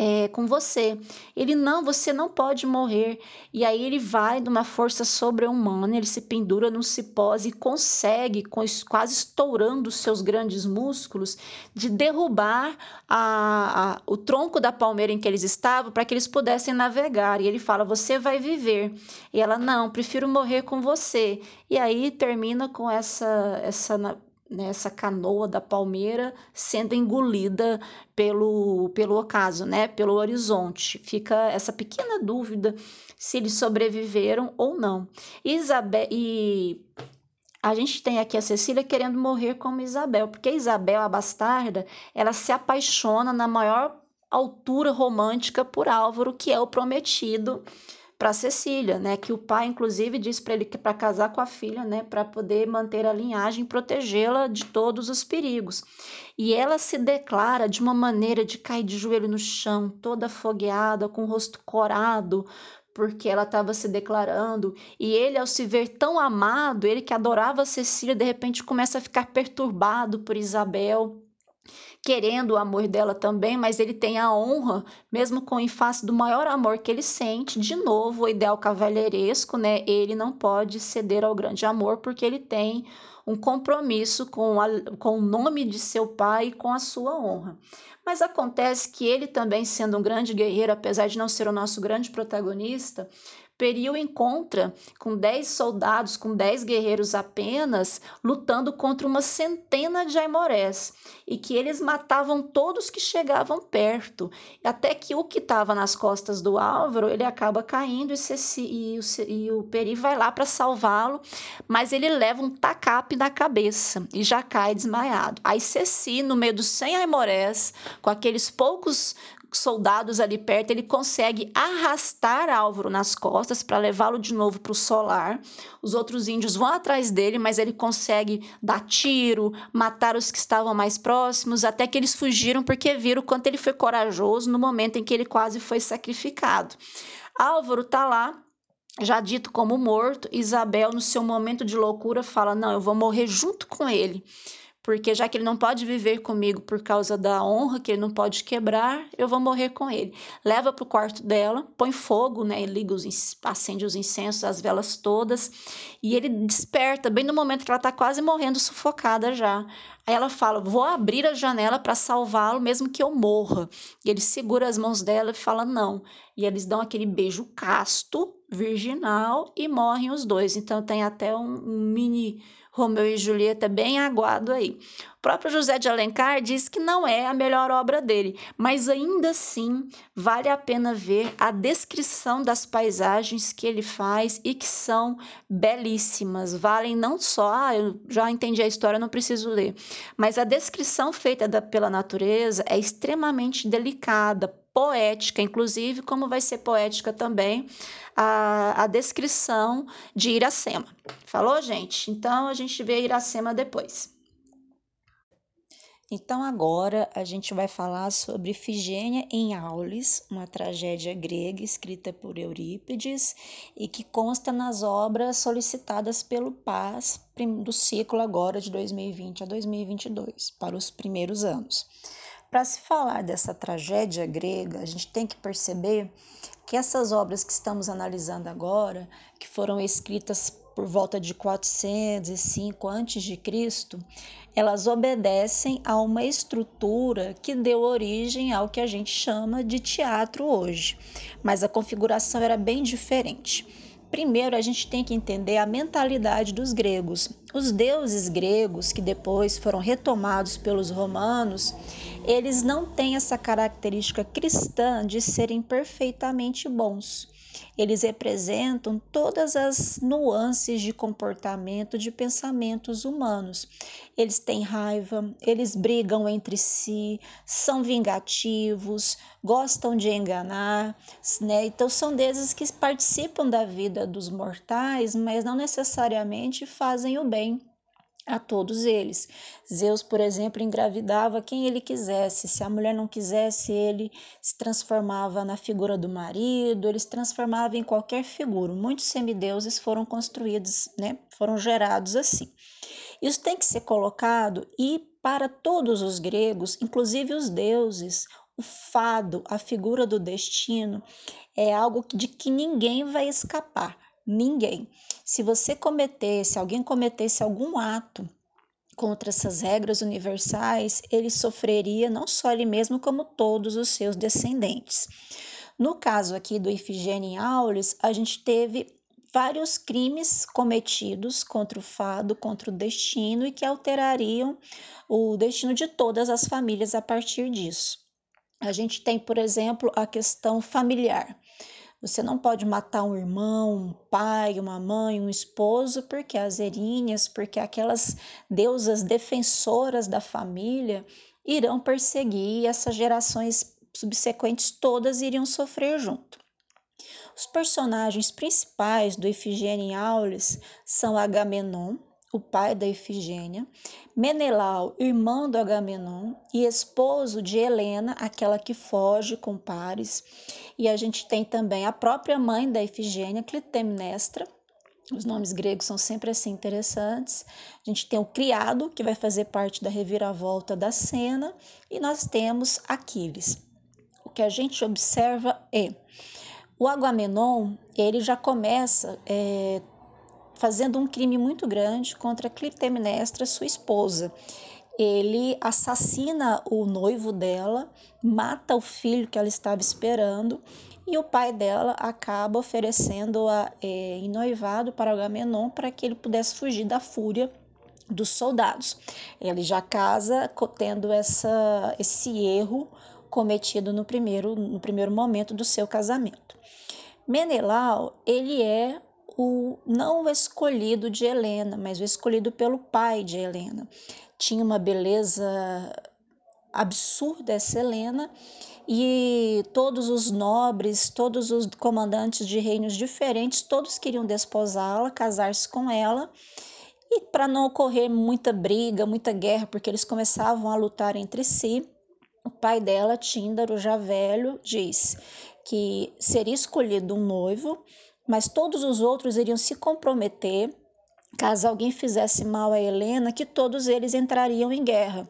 é, com você. Ele, não, você não pode morrer. E aí ele vai de uma força sobre-humana, ele se pendura num cipós e consegue, quase estourando os seus grandes músculos, de derrubar a, a, o tronco da palmeira em que eles estavam para que eles pudessem navegar. E ele fala: Você vai viver. E ela, não, prefiro morrer com você. E aí termina com essa, essa nessa canoa da palmeira sendo engolida pelo, pelo ocaso, né? pelo horizonte. Fica essa pequena dúvida se eles sobreviveram ou não. Isabel, e a gente tem aqui a Cecília querendo morrer como Isabel, porque Isabel, a bastarda, ela se apaixona na maior altura romântica por Álvaro, que é o prometido para Cecília, né, que o pai inclusive disse para ele que para casar com a filha, né, para poder manter a linhagem protegê-la de todos os perigos. E ela se declara de uma maneira de cair de joelho no chão, toda afogueada, com o rosto corado, porque ela estava se declarando, e ele, ao se ver tão amado, ele que adorava Cecília, de repente começa a ficar perturbado por Isabel querendo o amor dela também, mas ele tem a honra, mesmo com em face do maior amor que ele sente, de novo, o ideal cavalheiresco, né? Ele não pode ceder ao grande amor porque ele tem um compromisso com, a, com o nome de seu pai e com a sua honra. Mas acontece que ele também, sendo um grande guerreiro, apesar de não ser o nosso grande protagonista, Periu encontra com dez soldados, com dez guerreiros apenas, lutando contra uma centena de aimorés, e que eles matavam todos que chegavam perto, até que o que estava nas costas do Álvaro, ele acaba caindo e, Ceci, e, o, e o Peri vai lá para salvá-lo, mas ele leva um tacape na cabeça e já cai desmaiado. Aí Ceci, no meio dos cem aimorés, com aqueles poucos soldados ali perto, ele consegue arrastar Álvaro nas costas para levá-lo de novo para o solar. Os outros índios vão atrás dele, mas ele consegue dar tiro, matar os que estavam mais próximos, até que eles fugiram porque viram quanto ele foi corajoso no momento em que ele quase foi sacrificado. Álvaro está lá já dito como morto, Isabel, no seu momento de loucura, fala: Não, eu vou morrer junto com ele porque já que ele não pode viver comigo por causa da honra que ele não pode quebrar, eu vou morrer com ele. Leva para o quarto dela, põe fogo, né, liga os, acende os incensos, as velas todas, e ele desperta bem no momento que ela está quase morrendo sufocada já. Aí ela fala: Vou abrir a janela para salvá-lo, mesmo que eu morra. E ele segura as mãos dela e fala: Não. E eles dão aquele beijo casto, virginal, e morrem os dois. Então tem até um, um mini Romeu e Julieta bem aguado aí. O próprio José de Alencar diz que não é a melhor obra dele, mas ainda assim vale a pena ver a descrição das paisagens que ele faz e que são belíssimas. Valem não só, ah, eu já entendi a história, não preciso ler, mas a descrição feita da, pela natureza é extremamente delicada, poética, inclusive, como vai ser poética também a, a descrição de Iracema. Falou, gente? Então a gente vê Iracema depois. Então agora a gente vai falar sobre Ifigênia em Aulis, uma tragédia grega escrita por Eurípides e que consta nas obras solicitadas pelo Paz do ciclo agora de 2020 a 2022, para os primeiros anos. Para se falar dessa tragédia grega, a gente tem que perceber que essas obras que estamos analisando agora, que foram escritas por volta de 405 a.C., elas obedecem a uma estrutura que deu origem ao que a gente chama de teatro hoje, mas a configuração era bem diferente. Primeiro, a gente tem que entender a mentalidade dos gregos. Os deuses gregos, que depois foram retomados pelos romanos, eles não têm essa característica cristã de serem perfeitamente bons. Eles representam todas as nuances de comportamento, de pensamentos humanos. Eles têm raiva, eles brigam entre si, são vingativos, gostam de enganar, né? Então são deuses que participam da vida dos mortais, mas não necessariamente fazem o bem a todos eles. Zeus, por exemplo, engravidava quem ele quisesse. Se a mulher não quisesse, ele se transformava na figura do marido, ele se transformava em qualquer figura. Muitos semideuses foram construídos, né? Foram gerados assim. Isso tem que ser colocado e para todos os gregos, inclusive os deuses, o fado, a figura do destino, é algo de que ninguém vai escapar ninguém. Se você cometesse, alguém cometesse algum ato contra essas regras universais, ele sofreria não só ele mesmo, como todos os seus descendentes. No caso aqui do Ifigênia em Aulis, a gente teve vários crimes cometidos contra o fado, contra o destino e que alterariam o destino de todas as famílias a partir disso. A gente tem, por exemplo, a questão familiar. Você não pode matar um irmão, um pai, uma mãe, um esposo, porque as erinhas, porque aquelas deusas defensoras da família irão perseguir e essas gerações subsequentes todas iriam sofrer junto. Os personagens principais do Ifigênia em Aulis são Agamenon, o pai da Ifigênia, Menelau, irmão do Agamenon e esposo de Helena, aquela que foge com Paris. E a gente tem também a própria mãe da Ifigênia, Clitemnestra. Os nomes gregos são sempre assim interessantes. A gente tem o criado, que vai fazer parte da reviravolta da cena, e nós temos Aquiles. O que a gente observa é o Agamenon, ele já começa é, fazendo um crime muito grande contra Clitemnestra, sua esposa. Ele assassina o noivo dela, mata o filho que ela estava esperando e o pai dela acaba oferecendo-a é, em noivado para Agamenon para que ele pudesse fugir da fúria dos soldados. Ele já casa tendo essa, esse erro cometido no primeiro, no primeiro momento do seu casamento. Menelau, ele é o não o escolhido de Helena, mas o escolhido pelo pai de Helena. Tinha uma beleza absurda essa Helena e todos os nobres, todos os comandantes de reinos diferentes, todos queriam desposá-la, casar-se com ela. E para não ocorrer muita briga, muita guerra, porque eles começavam a lutar entre si, o pai dela, Tíndaro, já velho, diz que seria escolhido um noivo, mas todos os outros iriam se comprometer, caso alguém fizesse mal a Helena, que todos eles entrariam em guerra.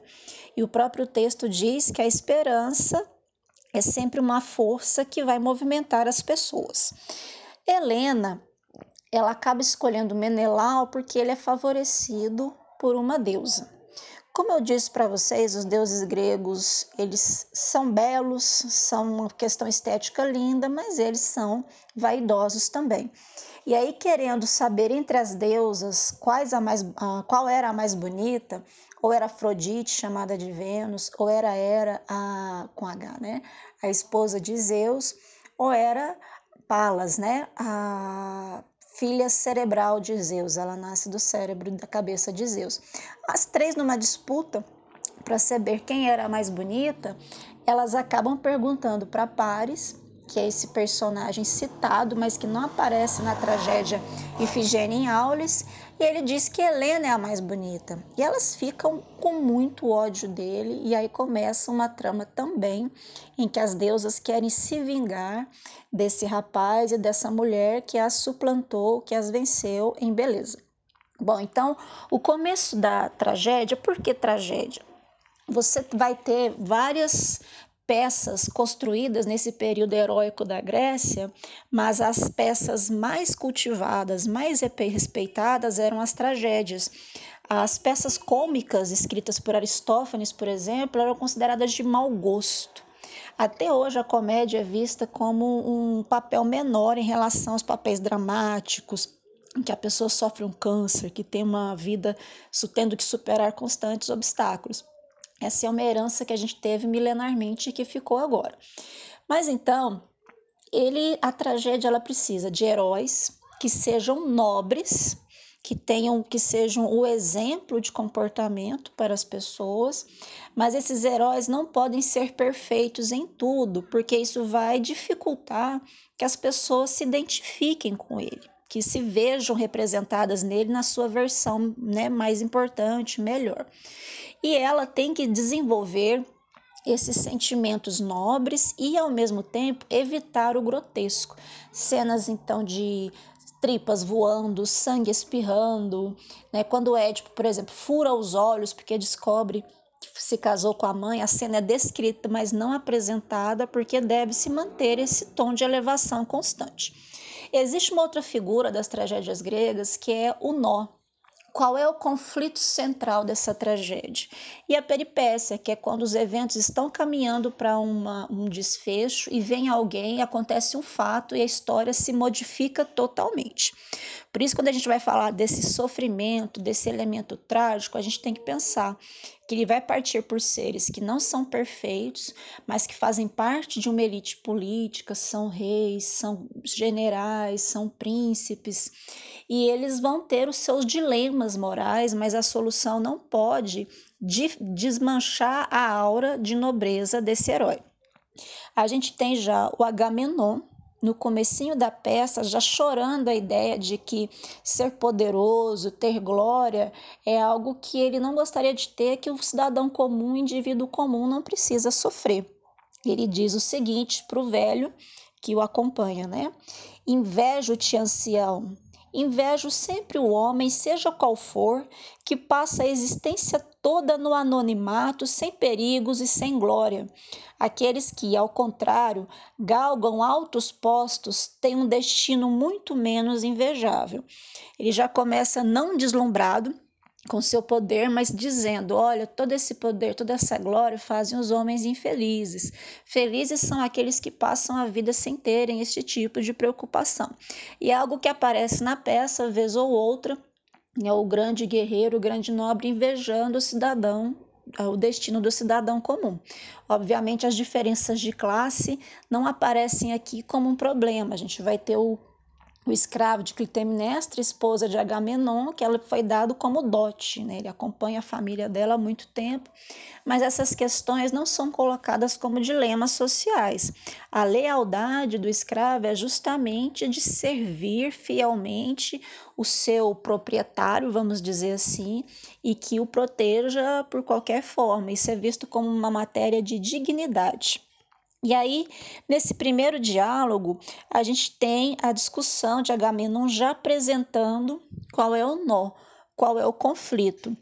E o próprio texto diz que a esperança é sempre uma força que vai movimentar as pessoas. Helena, ela acaba escolhendo Menelau porque ele é favorecido por uma deusa. Como eu disse para vocês, os deuses gregos, eles são belos, são uma questão estética linda, mas eles são vaidosos também. E aí, querendo saber entre as deusas quais a mais, qual era a mais bonita, ou era Afrodite, chamada de Vênus, ou era Hera, a, com H, né? A esposa de Zeus, ou era Palas, né? A filha cerebral de Zeus. Ela nasce do cérebro da cabeça de Zeus. As três, numa disputa para saber quem era a mais bonita, elas acabam perguntando para Paris que é esse personagem citado, mas que não aparece na tragédia Ifigênia em Aulis, e ele diz que Helena é a mais bonita. E elas ficam com muito ódio dele, e aí começa uma trama também em que as deusas querem se vingar desse rapaz e dessa mulher que as suplantou, que as venceu em beleza. Bom, então, o começo da tragédia, por que tragédia? Você vai ter várias peças construídas nesse período heróico da Grécia, mas as peças mais cultivadas, mais respeitadas eram as tragédias. As peças cômicas escritas por Aristófanes, por exemplo, eram consideradas de mau gosto. Até hoje a comédia é vista como um papel menor em relação aos papéis dramáticos, em que a pessoa sofre um câncer, que tem uma vida tendo que superar constantes obstáculos. Essa é uma herança que a gente teve milenarmente e que ficou agora. Mas então, ele a tragédia ela precisa de heróis que sejam nobres, que tenham que sejam o exemplo de comportamento para as pessoas, mas esses heróis não podem ser perfeitos em tudo, porque isso vai dificultar que as pessoas se identifiquem com ele, que se vejam representadas nele na sua versão né, mais importante, melhor e ela tem que desenvolver esses sentimentos nobres e ao mesmo tempo evitar o grotesco. Cenas então de tripas voando, sangue espirrando, né? Quando o Édipo, por exemplo, fura os olhos porque descobre que se casou com a mãe, a cena é descrita, mas não apresentada, porque deve se manter esse tom de elevação constante. Existe uma outra figura das tragédias gregas que é o nó, qual é o conflito central dessa tragédia. E a peripécia, que é quando os eventos estão caminhando para um desfecho e vem alguém, acontece um fato e a história se modifica totalmente. Por isso, quando a gente vai falar desse sofrimento, desse elemento trágico, a gente tem que pensar que ele vai partir por seres que não são perfeitos, mas que fazem parte de uma elite política, são reis, são generais, são príncipes, e eles vão ter os seus dilemas morais, mas a solução não pode desmanchar a aura de nobreza desse herói. A gente tem já o Agamenon, no comecinho da peça, já chorando a ideia de que ser poderoso, ter glória, é algo que ele não gostaria de ter, que o cidadão comum, indivíduo comum, não precisa sofrer. Ele diz o seguinte para o velho que o acompanha, né? Invejo-te, ancião, Invejo sempre o homem, seja qual for, que passa a existência toda no anonimato, sem perigos e sem glória. Aqueles que, ao contrário, galgam altos postos têm um destino muito menos invejável. Ele já começa não deslumbrado, com seu poder, mas dizendo: olha, todo esse poder, toda essa glória fazem os homens infelizes. Felizes são aqueles que passam a vida sem terem esse tipo de preocupação. E é algo que aparece na peça, vez ou outra, é o grande guerreiro, o grande nobre invejando o cidadão o destino do cidadão comum. Obviamente, as diferenças de classe não aparecem aqui como um problema. A gente vai ter o o escravo de Clitemnestra, esposa de Agamenon, que ela foi dado como dote, né? Ele acompanha a família dela há muito tempo, mas essas questões não são colocadas como dilemas sociais. A lealdade do escravo é justamente de servir fielmente o seu proprietário, vamos dizer assim, e que o proteja por qualquer forma. Isso é visto como uma matéria de dignidade. E aí, nesse primeiro diálogo, a gente tem a discussão de Agamenon já apresentando qual é o nó, qual é o conflito.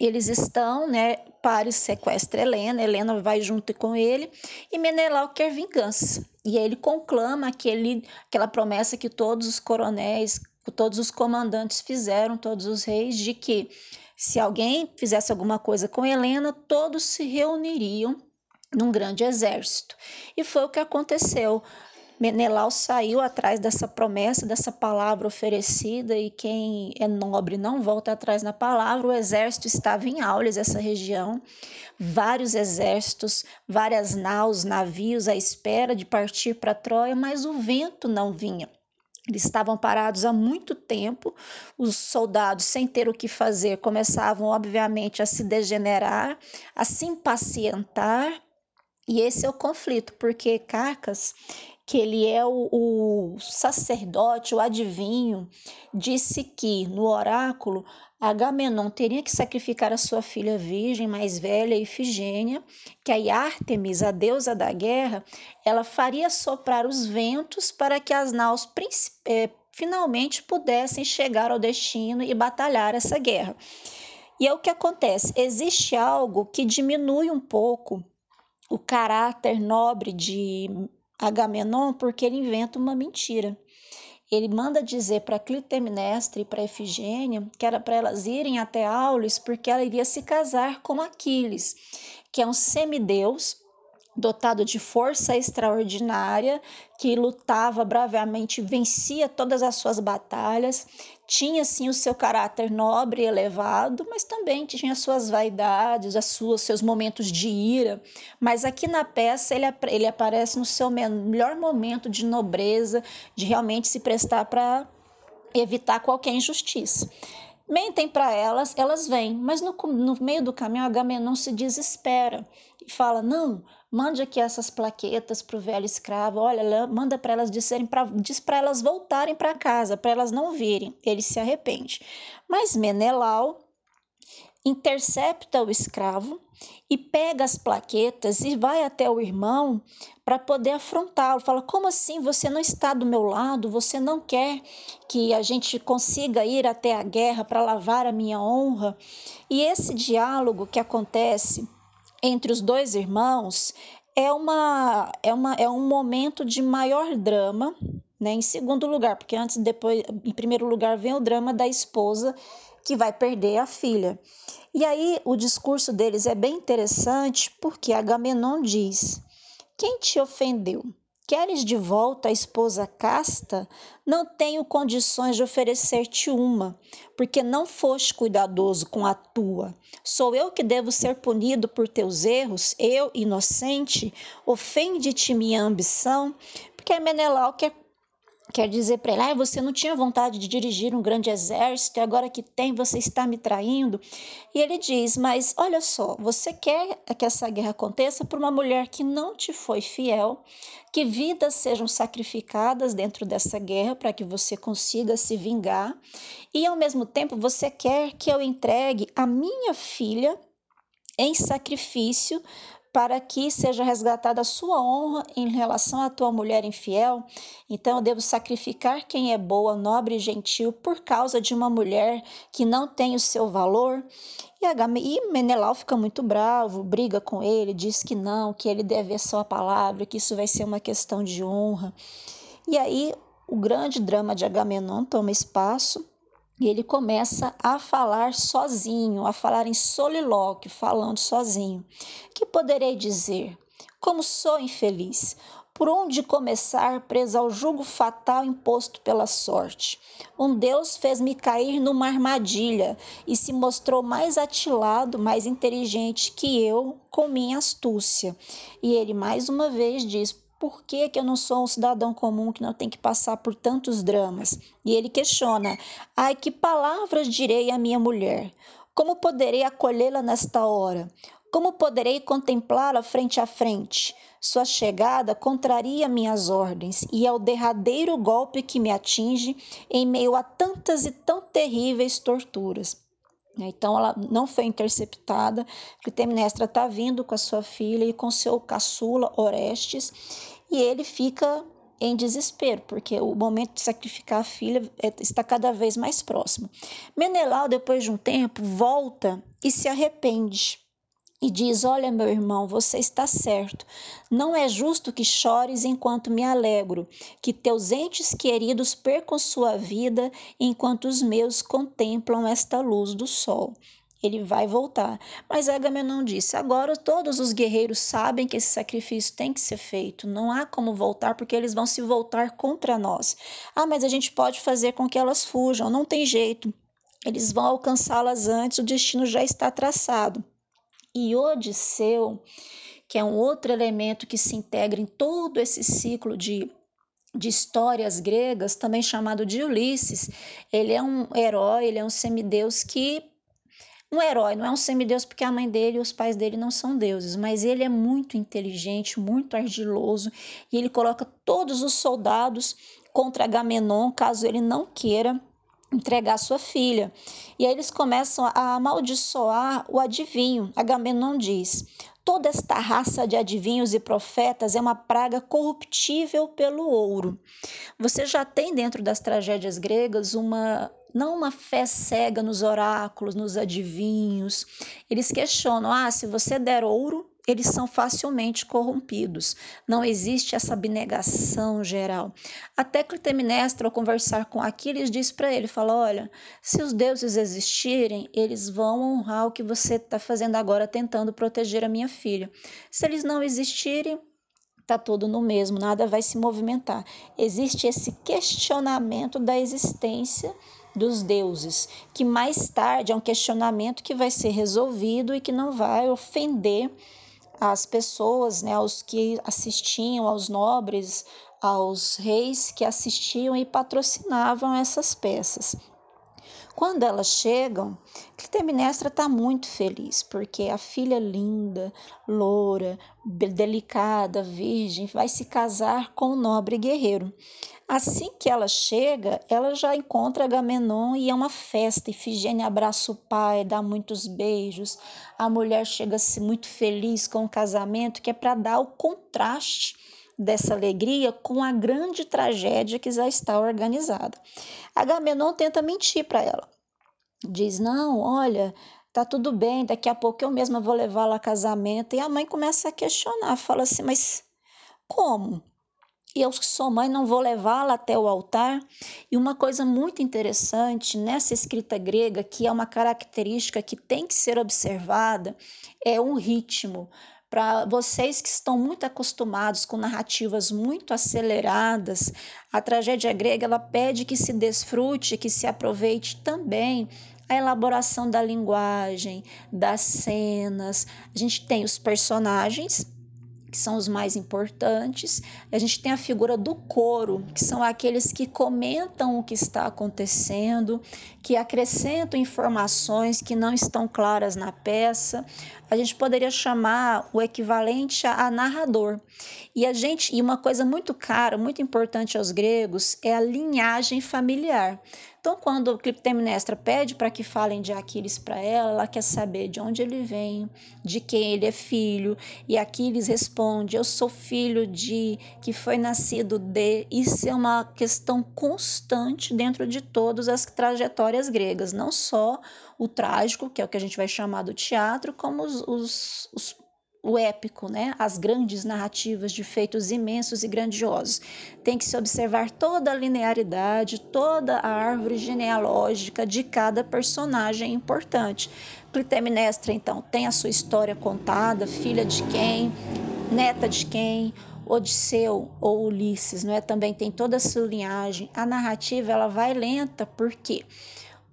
Eles estão, né, Paris sequestra Helena, Helena vai junto com ele e Menelau quer vingança. E ele conclama aquele, aquela promessa que todos os coronéis, todos os comandantes fizeram, todos os reis, de que se alguém fizesse alguma coisa com Helena, todos se reuniriam num grande exército. E foi o que aconteceu. Menelau saiu atrás dessa promessa, dessa palavra oferecida, e quem é nobre não volta atrás na palavra. O exército estava em Aulis, essa região, vários exércitos, várias naus, navios à espera de partir para Troia, mas o vento não vinha. Eles estavam parados há muito tempo, os soldados, sem ter o que fazer, começavam, obviamente, a se degenerar, a se impacientar, e esse é o conflito, porque Carcas, que ele é o, o sacerdote, o adivinho, disse que no oráculo Agamenon teria que sacrificar a sua filha virgem mais velha, Ifigênia, que aí Ártemis, a deusa da guerra, ela faria soprar os ventos para que as naus é, finalmente pudessem chegar ao destino e batalhar essa guerra. E é o que acontece: existe algo que diminui um pouco o caráter nobre de Agamenon porque ele inventa uma mentira. Ele manda dizer para Clitemnestra e para Efigênia que era para elas irem até Aulis porque ela iria se casar com Aquiles, que é um semideus dotado de força extraordinária, que lutava bravamente, vencia todas as suas batalhas, tinha sim o seu caráter nobre e elevado, mas também tinha suas vaidades, as suas seus momentos de ira. Mas aqui na peça ele, ele aparece no seu melhor momento de nobreza, de realmente se prestar para evitar qualquer injustiça. Mentem para elas, elas vêm, mas no, no meio do caminho Agamenon se desespera e fala: Não, mande aqui essas plaquetas para o velho escravo, olha, manda para elas disserem, pra, diz para elas voltarem para casa, para elas não virem. Ele se arrepende. Mas Menelau intercepta o escravo e pega as plaquetas e vai até o irmão para poder afrontá-lo. Fala: Como assim você não está do meu lado? Você não quer que a gente consiga ir até a guerra para lavar a minha honra? E esse diálogo que acontece entre os dois irmãos é, uma, é, uma, é um momento de maior drama, né? Em segundo lugar, porque antes, depois, em primeiro lugar, vem o drama da esposa que vai perder a filha. E aí o discurso deles é bem interessante porque Agamenon diz: Quem te ofendeu? Queres de volta a esposa casta? Não tenho condições de oferecer-te uma, porque não foste cuidadoso com a tua. Sou eu que devo ser punido por teus erros? Eu, inocente? Ofende-te minha ambição? Porque Menelau quer quer dizer para ele: ah, você não tinha vontade de dirigir um grande exército e agora que tem, você está me traindo. E ele diz: Mas olha só, você quer que essa guerra aconteça por uma mulher que não te foi fiel, que vidas sejam sacrificadas dentro dessa guerra para que você consiga se vingar, e ao mesmo tempo você quer que eu entregue a minha filha em sacrifício para que seja resgatada a sua honra em relação à tua mulher infiel. Então eu devo sacrificar quem é boa, nobre e gentil por causa de uma mulher que não tem o seu valor. E, Menelau fica muito bravo, briga com ele, diz que não, que ele deve a sua palavra, que isso vai ser uma questão de honra. E aí o grande drama de Agamenon toma espaço e ele começa a falar sozinho, a falar em solilóquio, falando sozinho. Que poderei dizer? Como sou infeliz? Por onde começar, presa ao jugo fatal imposto pela sorte? Um Deus fez-me cair numa armadilha e se mostrou mais atilado, mais inteligente que eu com minha astúcia. E ele mais uma vez diz: por que, que eu não sou um cidadão comum que não tem que passar por tantos dramas? E ele questiona: ai, que palavras direi à minha mulher? Como poderei acolhê-la nesta hora? Como poderei contemplá-la frente a frente? Sua chegada contraria minhas ordens e é o derradeiro golpe que me atinge em meio a tantas e tão terríveis torturas. Então ela não foi interceptada. Clitemnestra está vindo com a sua filha e com seu caçula Orestes, e ele fica em desespero, porque o momento de sacrificar a filha é, está cada vez mais próximo. Menelau, depois de um tempo, volta e se arrepende e diz: Olha, meu irmão, você está certo. Não é justo que chores enquanto me alegro, que teus entes queridos percam sua vida enquanto os meus contemplam esta luz do sol. Ele vai voltar. Mas Agamenon disse: agora todos os guerreiros sabem que esse sacrifício tem que ser feito. Não há como voltar, porque eles vão se voltar contra nós. Ah, mas a gente pode fazer com que elas fujam. Não tem jeito. Eles vão alcançá-las antes, o destino já está traçado. E Odisseu, que é um outro elemento que se integra em todo esse ciclo de, de histórias gregas, também chamado de Ulisses, ele é um herói, ele é um semideus que um herói, não é um semideus porque a mãe dele e os pais dele não são deuses, mas ele é muito inteligente, muito ardiloso e ele coloca todos os soldados contra Agamenon, caso ele não queira entregar sua filha. E aí eles começam a amaldiçoar o adivinho. Agamenon diz: Toda esta raça de adivinhos e profetas é uma praga corruptível pelo ouro. Você já tem dentro das tragédias gregas uma não uma fé cega nos oráculos, nos adivinhos. Eles questionam: ah, se você der ouro, eles são facilmente corrompidos. Não existe essa abnegação geral. Até Clitemnestra, ao conversar com Aquiles, diz para ele, fala, olha, se os deuses existirem, eles vão honrar o que você está fazendo agora, tentando proteger a minha filha. Se eles não existirem, tá tudo no mesmo, nada vai se movimentar. Existe esse questionamento da existência dos deuses, que mais tarde é um questionamento que vai ser resolvido e que não vai ofender as pessoas, né, aos que assistiam, aos nobres, aos reis que assistiam e patrocinavam essas peças. Quando elas chegam, Clitemnestra está muito feliz, porque a filha linda, loura, delicada, virgem, vai se casar com o nobre guerreiro. Assim que ela chega, ela já encontra Agamenon e é uma festa. Ifigênia abraça o pai, dá muitos beijos. A mulher chega-se muito feliz com o casamento, que é para dar o contraste dessa alegria com a grande tragédia que já está organizada. Agamenon tenta mentir para ela. Diz: "Não, olha, tá tudo bem, daqui a pouco eu mesma vou levá-la a casamento". E a mãe começa a questionar, fala assim: "Mas como?" E eu que sou mãe não vou levá-la até o altar. E uma coisa muito interessante nessa escrita grega, que é uma característica que tem que ser observada, é um ritmo. Para vocês que estão muito acostumados com narrativas muito aceleradas, a tragédia grega ela pede que se desfrute, que se aproveite também a elaboração da linguagem, das cenas. A gente tem os personagens que são os mais importantes. A gente tem a figura do coro, que são aqueles que comentam o que está acontecendo, que acrescentam informações que não estão claras na peça. A gente poderia chamar o equivalente a narrador. E a gente, e uma coisa muito cara, muito importante aos gregos, é a linhagem familiar. Então, quando Clitemnestra pede para que falem de Aquiles para ela, ela quer saber de onde ele vem, de quem ele é filho, e Aquiles responde: Eu sou filho de que foi nascido de. Isso é uma questão constante dentro de todas as trajetórias gregas, não só o trágico, que é o que a gente vai chamar do teatro, como os, os, os o épico, né? as grandes narrativas de feitos imensos e grandiosos. Tem que se observar toda a linearidade, toda a árvore genealógica de cada personagem importante. Clitemnestra, então, tem a sua história contada, filha de quem, neta de quem, Odisseu ou Ulisses, não é? Também tem toda a sua linhagem. A narrativa ela vai lenta porque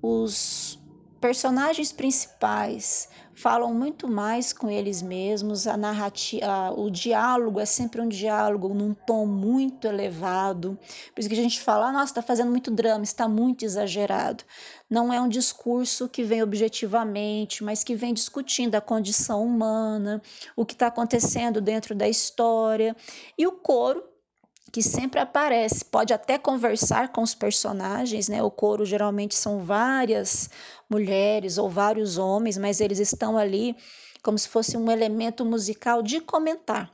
os personagens principais falam muito mais com eles mesmos, a narrativa, o diálogo é sempre um diálogo num tom muito elevado. Por isso que a gente fala, ah, nossa, está fazendo muito drama, está muito exagerado. Não é um discurso que vem objetivamente, mas que vem discutindo a condição humana, o que está acontecendo dentro da história. E o coro que sempre aparece, pode até conversar com os personagens, né? O coro geralmente são várias mulheres ou vários homens, mas eles estão ali como se fosse um elemento musical de comentar,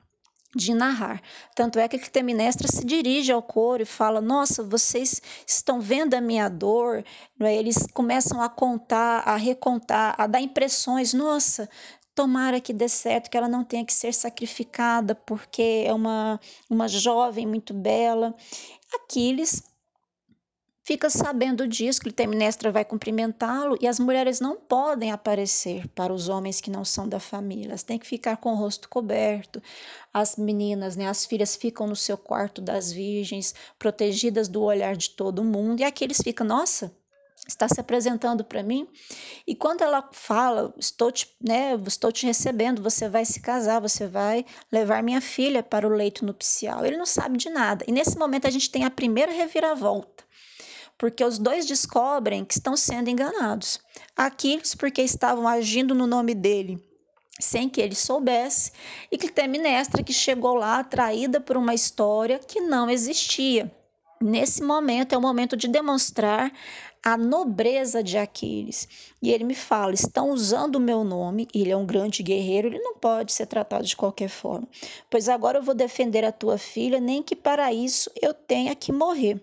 de narrar. Tanto é que a Clitemnestra se dirige ao coro e fala: Nossa, vocês estão vendo a minha dor? É? Eles começam a contar, a recontar, a dar impressões: Nossa, Tomara que dê certo, que ela não tenha que ser sacrificada, porque é uma, uma jovem muito bela. Aquiles fica sabendo disso, que Clitemnestra vai cumprimentá-lo e as mulheres não podem aparecer para os homens que não são da família, elas têm que ficar com o rosto coberto. As meninas, né, as filhas ficam no seu quarto das virgens, protegidas do olhar de todo mundo, e aqueles ficam, nossa, está se apresentando para mim. E quando ela fala, estou te, né, estou te recebendo, você vai se casar, você vai levar minha filha para o leito nupcial. Ele não sabe de nada. E nesse momento a gente tem a primeira reviravolta. Porque os dois descobrem que estão sendo enganados. Aquiles, porque estavam agindo no nome dele sem que ele soubesse, e Clitemnestra, que chegou lá atraída por uma história que não existia. Nesse momento é o momento de demonstrar a nobreza de Aquiles. E ele me fala: estão usando o meu nome, ele é um grande guerreiro, ele não pode ser tratado de qualquer forma. Pois agora eu vou defender a tua filha, nem que para isso eu tenha que morrer.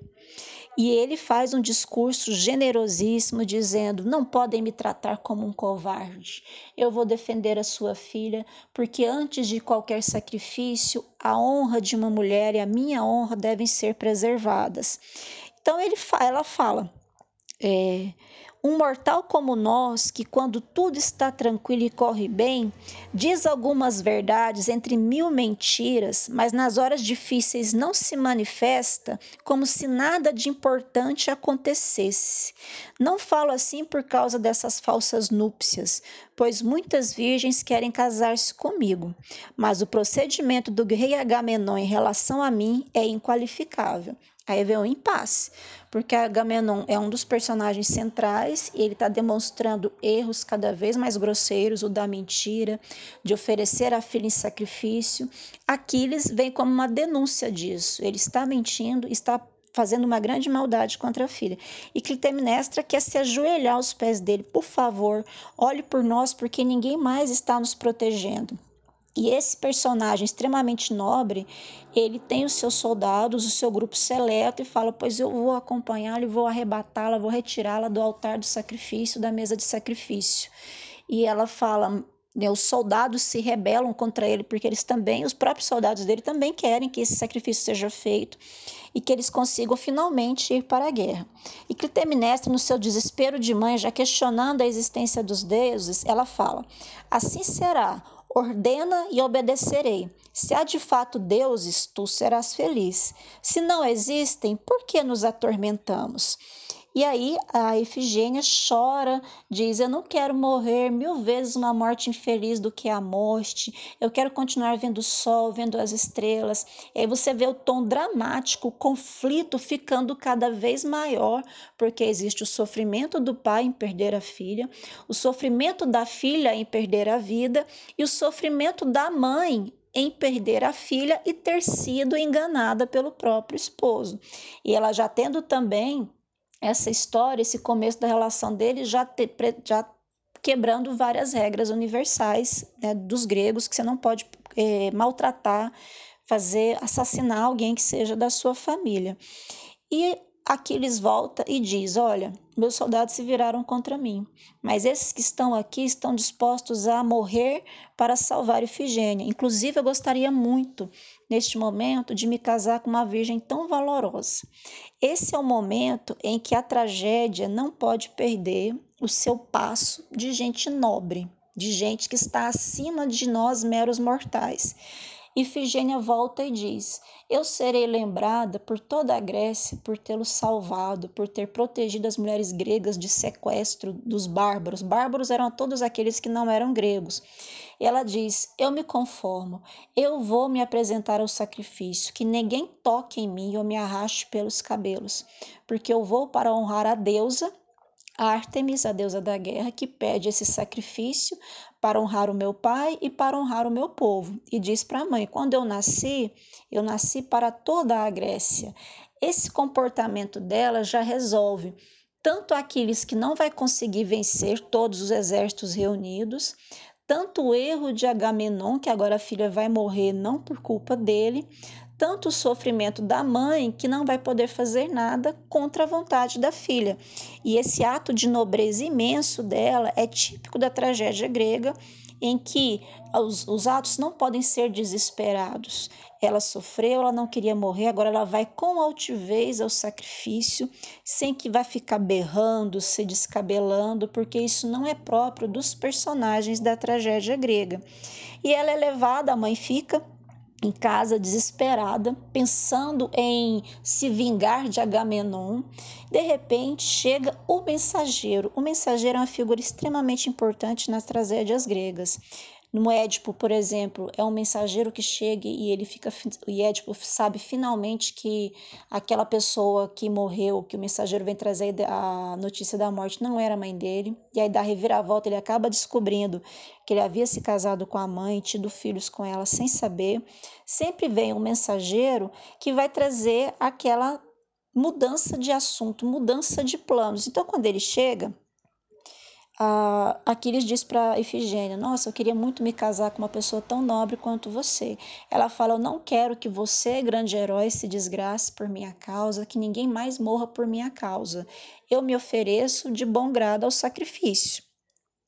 E ele faz um discurso generosíssimo, dizendo: Não podem me tratar como um covarde. Eu vou defender a sua filha, porque antes de qualquer sacrifício, a honra de uma mulher e a minha honra devem ser preservadas. Então ele, ela fala: é, um mortal como nós, que quando tudo está tranquilo e corre bem, diz algumas verdades entre mil mentiras, mas nas horas difíceis não se manifesta como se nada de importante acontecesse. Não falo assim por causa dessas falsas núpcias, pois muitas virgens querem casar-se comigo, mas o procedimento do rei Agamenon em relação a mim é inqualificável. Aí vem o impasse, porque Agamenon é um dos personagens centrais e ele está demonstrando erros cada vez mais grosseiros, o da mentira, de oferecer a filha em sacrifício. Aquiles vem como uma denúncia disso. Ele está mentindo, está fazendo uma grande maldade contra a filha. E Clitemnestra quer se ajoelhar aos pés dele. Por favor, olhe por nós, porque ninguém mais está nos protegendo. E esse personagem extremamente nobre, ele tem os seus soldados, o seu grupo seleto e fala: Pois eu vou acompanhá-la e vou arrebatá-la, vou retirá-la do altar do sacrifício, da mesa de sacrifício. E ela fala: né, os soldados se rebelam contra ele, porque eles também, os próprios soldados dele também querem que esse sacrifício seja feito e que eles consigam finalmente ir para a guerra. E Clitemnestra, no seu desespero de mãe, já questionando a existência dos deuses, ela fala: Assim será, Ordena e obedecerei. Se há de fato deuses, tu serás feliz. Se não existem, por que nos atormentamos? E aí a Efigênia chora, diz: Eu não quero morrer mil vezes uma morte infeliz do que a morte. Eu quero continuar vendo o sol, vendo as estrelas. E aí você vê o tom dramático, o conflito ficando cada vez maior, porque existe o sofrimento do pai em perder a filha, o sofrimento da filha em perder a vida e o sofrimento da mãe em perder a filha e ter sido enganada pelo próprio esposo. E ela já tendo também essa história, esse começo da relação dele já, te, já quebrando várias regras universais né, dos gregos, que você não pode é, maltratar, fazer, assassinar alguém que seja da sua família. E Aquiles volta e diz: Olha, meus soldados se viraram contra mim, mas esses que estão aqui estão dispostos a morrer para salvar Ifigênia. Inclusive, eu gostaria muito, neste momento, de me casar com uma virgem tão valorosa. Esse é o momento em que a tragédia não pode perder o seu passo de gente nobre, de gente que está acima de nós, meros mortais. Ifigênia volta e diz: Eu serei lembrada por toda a Grécia por tê-lo salvado, por ter protegido as mulheres gregas de sequestro dos bárbaros. Bárbaros eram todos aqueles que não eram gregos. Ela diz: Eu me conformo, eu vou me apresentar ao sacrifício, que ninguém toque em mim ou me arraste pelos cabelos, porque eu vou para honrar a deusa Ártemis, a deusa da guerra, que pede esse sacrifício para honrar o meu pai e para honrar o meu povo. E diz para a mãe: quando eu nasci, eu nasci para toda a Grécia. Esse comportamento dela já resolve tanto aqueles que não vai conseguir vencer todos os exércitos reunidos, tanto o erro de Agamenon, que agora a filha vai morrer não por culpa dele, tanto o sofrimento da mãe que não vai poder fazer nada contra a vontade da filha. E esse ato de nobreza imenso dela é típico da tragédia grega, em que os, os atos não podem ser desesperados. Ela sofreu, ela não queria morrer, agora ela vai com altivez ao sacrifício, sem que vá ficar berrando, se descabelando, porque isso não é próprio dos personagens da tragédia grega. E ela é levada, a mãe fica em casa desesperada, pensando em se vingar de Agamenon. De repente chega o mensageiro. O mensageiro é uma figura extremamente importante nas tragédias gregas. No Édipo, por exemplo, é um mensageiro que chega e ele fica e Édipo sabe finalmente que aquela pessoa que morreu, que o mensageiro vem trazer a notícia da morte não era a mãe dele. E aí da reviravolta ele acaba descobrindo que ele havia se casado com a mãe, tido filhos com ela sem saber. Sempre vem um mensageiro que vai trazer aquela mudança de assunto, mudança de planos. Então quando ele chega, Aquiles diz para Ifigênia: Nossa, eu queria muito me casar com uma pessoa tão nobre quanto você. Ela fala: Eu não quero que você, grande herói, se desgrace por minha causa, que ninguém mais morra por minha causa. Eu me ofereço de bom grado ao sacrifício.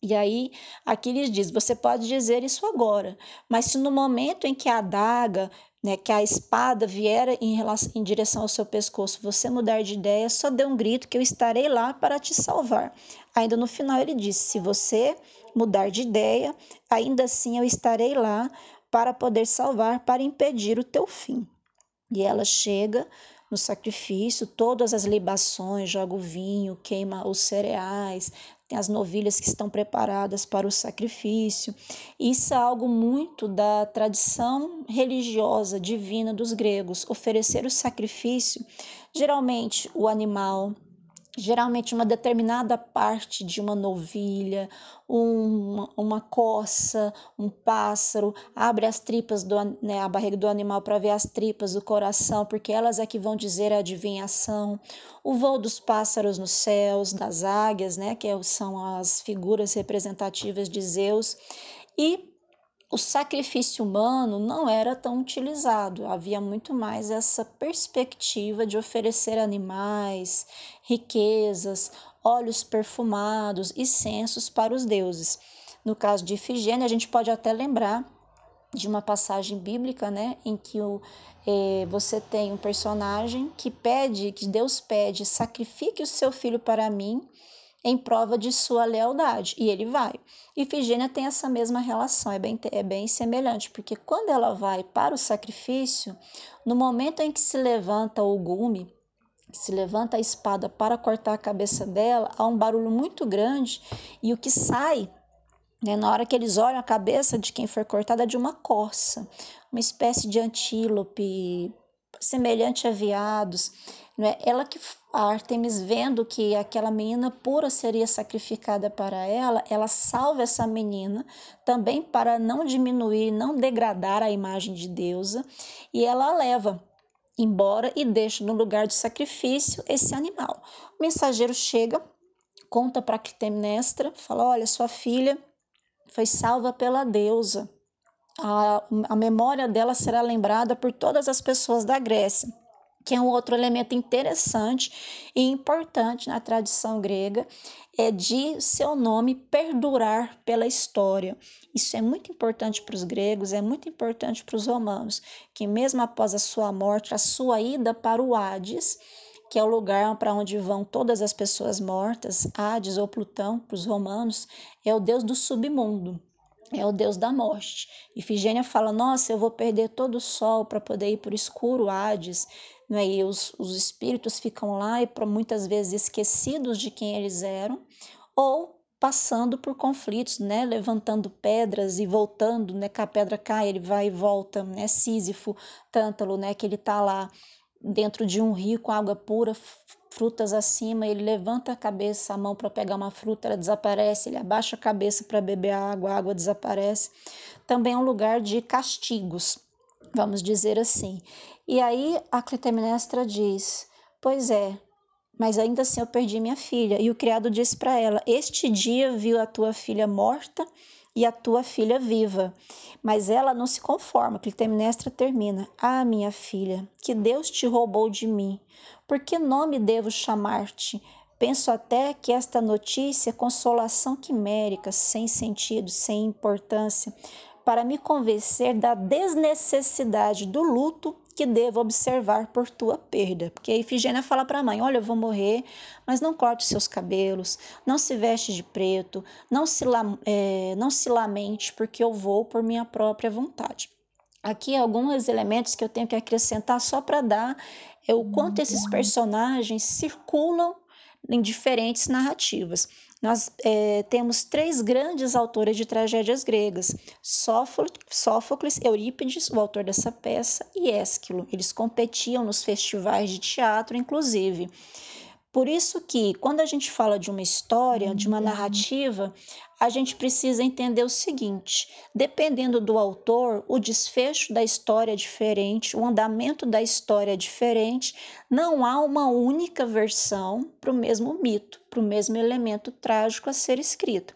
E aí, Aquiles diz: Você pode dizer isso agora, mas se no momento em que a adaga né, que a espada vier em, relação, em direção ao seu pescoço, você mudar de ideia, só dê um grito que eu estarei lá para te salvar. Ainda no final ele disse: se você mudar de ideia, ainda assim eu estarei lá para poder salvar, para impedir o teu fim. E ela chega no sacrifício, todas as libações, joga o vinho, queima os cereais, tem as novilhas que estão preparadas para o sacrifício. Isso é algo muito da tradição religiosa divina dos gregos, oferecer o sacrifício, geralmente o animal geralmente uma determinada parte de uma novilha, uma, uma coça, um pássaro, abre as tripas, do, né, a barriga do animal para ver as tripas do coração, porque elas é que vão dizer a adivinhação. O voo dos pássaros nos céus, das águias, né, que são as figuras representativas de Zeus. E o sacrifício humano não era tão utilizado, havia muito mais essa perspectiva de oferecer animais, riquezas, óleos perfumados e censos para os deuses. No caso de Ifigênia, a gente pode até lembrar de uma passagem bíblica, né, em que o, eh, você tem um personagem que pede, que Deus pede, sacrifique o seu filho para mim em prova de sua lealdade, e ele vai. Ifigênia tem essa mesma relação, é bem, é bem semelhante, porque quando ela vai para o sacrifício, no momento em que se levanta o gume, se levanta a espada para cortar a cabeça dela, há um barulho muito grande e o que sai, né, na hora que eles olham a cabeça de quem foi cortada, é de uma corça, uma espécie de antílope semelhante a veados. Né? Ela que a Artemis vendo que aquela menina pura seria sacrificada para ela, ela salva essa menina também para não diminuir, não degradar a imagem de deusa, e ela leva embora e deixa no lugar de sacrifício esse animal. O mensageiro chega, conta para Clitemnestra, fala: "Olha, sua filha foi salva pela deusa. A, a memória dela será lembrada por todas as pessoas da Grécia." Que é um outro elemento interessante e importante na tradição grega, é de seu nome perdurar pela história. Isso é muito importante para os gregos, é muito importante para os romanos, que mesmo após a sua morte, a sua ida para o Hades, que é o lugar para onde vão todas as pessoas mortas, Hades ou Plutão, para os romanos, é o deus do submundo. é o deus da morte. Ifigênia fala: Nossa, eu vou perder todo o sol para poder ir para o escuro Hades. Né? E os, os espíritos ficam lá e muitas vezes esquecidos de quem eles eram, ou passando por conflitos, né? levantando pedras e voltando, né? que a pedra cai, ele vai e volta, né? Sísifo, Tântalo, né? que ele está lá dentro de um rio com água pura, frutas acima, ele levanta a cabeça, a mão para pegar uma fruta, ela desaparece, ele abaixa a cabeça para beber a água, a água desaparece. Também é um lugar de castigos, vamos dizer assim. E aí a Clitemnestra diz: Pois é, mas ainda assim eu perdi minha filha. E o criado disse para ela: Este dia viu a tua filha morta e a tua filha viva. Mas ela não se conforma. Clitemnestra termina: Ah, minha filha, que Deus te roubou de mim. Por que nome devo chamar-te? Penso até que esta notícia é consolação quimérica, sem sentido, sem importância, para me convencer da desnecessidade do luto que devo observar por tua perda. Porque a Ifigênia fala para a mãe: Olha, eu vou morrer, mas não corte seus cabelos, não se veste de preto, não se, é, não se lamente, porque eu vou por minha própria vontade. Aqui alguns elementos que eu tenho que acrescentar só para dar é o quanto esses personagens circulam em diferentes narrativas. Nós é, temos três grandes autores de tragédias gregas: Sófocles, Eurípides, o autor dessa peça, e Ésquilo. Eles competiam nos festivais de teatro, inclusive. Por isso que, quando a gente fala de uma história, de uma uhum. narrativa, a gente precisa entender o seguinte: dependendo do autor, o desfecho da história é diferente, o andamento da história é diferente, não há uma única versão para o mesmo mito, para o mesmo elemento trágico a ser escrito.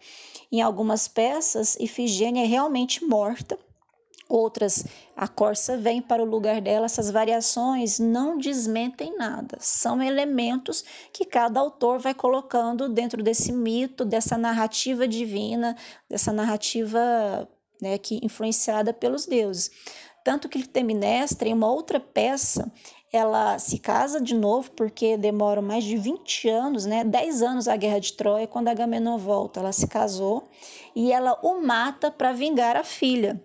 Em algumas peças, Ifigênia é realmente morta outras a corça vem para o lugar dela. Essas variações não desmentem nada, são elementos que cada autor vai colocando dentro desse mito, dessa narrativa divina, dessa narrativa né, que influenciada pelos deuses. Tanto que Clitemnestra, em uma outra peça, ela se casa de novo, porque demora mais de 20 anos, né? 10 anos a Guerra de Troia, quando Agamenon volta. Ela se casou e ela o mata para vingar a filha.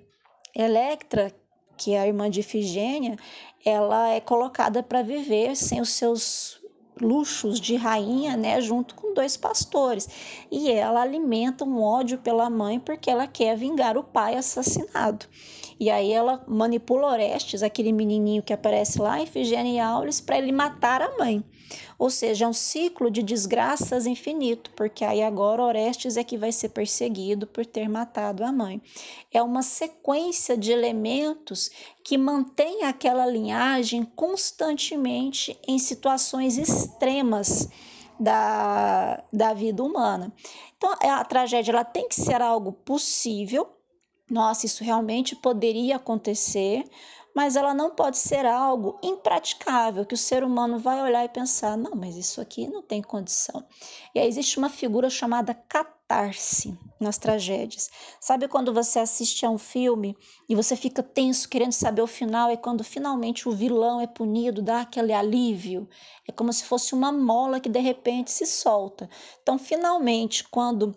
Electra, que é a irmã de Ifigênia, ela é colocada para viver sem os seus luxos de rainha, né, junto com dois pastores. E ela alimenta um ódio pela mãe porque ela quer vingar o pai assassinado. E aí ela manipula Orestes, aquele menininho que aparece lá, Ifigênia e Aulis, para ele matar a mãe. Ou seja, é um ciclo de desgraças infinito, porque aí agora Orestes é que vai ser perseguido por ter matado a mãe. É uma sequência de elementos que mantém aquela linhagem constantemente em situações extremas da, da vida humana. Então, a tragédia ela tem que ser algo possível. Nossa, isso realmente poderia acontecer, mas ela não pode ser algo impraticável, que o ser humano vai olhar e pensar: não, mas isso aqui não tem condição. E aí existe uma figura chamada catarse nas tragédias. Sabe quando você assiste a um filme e você fica tenso, querendo saber o final, e quando finalmente o vilão é punido, dá aquele alívio? É como se fosse uma mola que de repente se solta. Então, finalmente, quando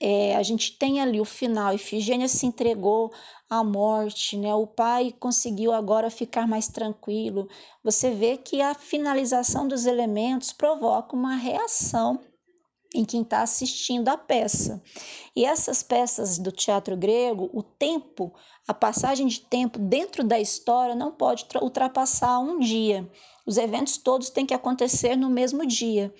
é, a gente tem ali o final, Ifigênia se entregou à morte, né? O pai conseguiu agora ficar mais tranquilo. Você vê que a finalização dos elementos provoca uma reação em quem está assistindo a peça. E essas peças do teatro grego, o tempo, a passagem de tempo dentro da história não pode ultrapassar um dia. Os eventos todos têm que acontecer no mesmo dia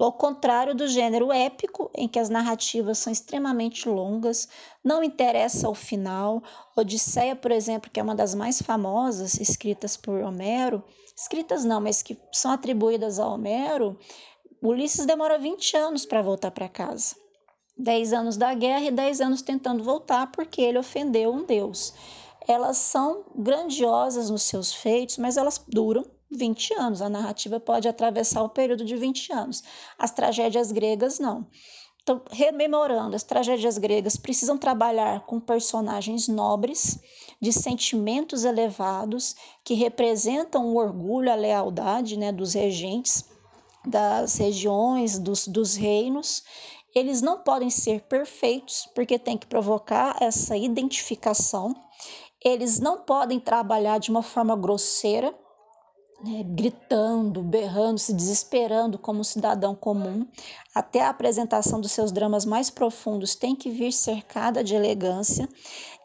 ao contrário do gênero épico, em que as narrativas são extremamente longas, não interessa o final. Odisseia, por exemplo, que é uma das mais famosas, escritas por Homero, escritas não, mas que são atribuídas a Homero, Ulisses demora 20 anos para voltar para casa. 10 anos da guerra e 10 anos tentando voltar porque ele ofendeu um deus. Elas são grandiosas nos seus feitos, mas elas duram 20 anos. A narrativa pode atravessar o período de 20 anos. As tragédias gregas, não. Então, rememorando, as tragédias gregas precisam trabalhar com personagens nobres, de sentimentos elevados, que representam o orgulho, a lealdade né, dos regentes, das regiões, dos, dos reinos, eles não podem ser perfeitos, porque tem que provocar essa identificação. Eles não podem trabalhar de uma forma grosseira, né, gritando, berrando, se desesperando como um cidadão comum. Até a apresentação dos seus dramas mais profundos tem que vir cercada de elegância.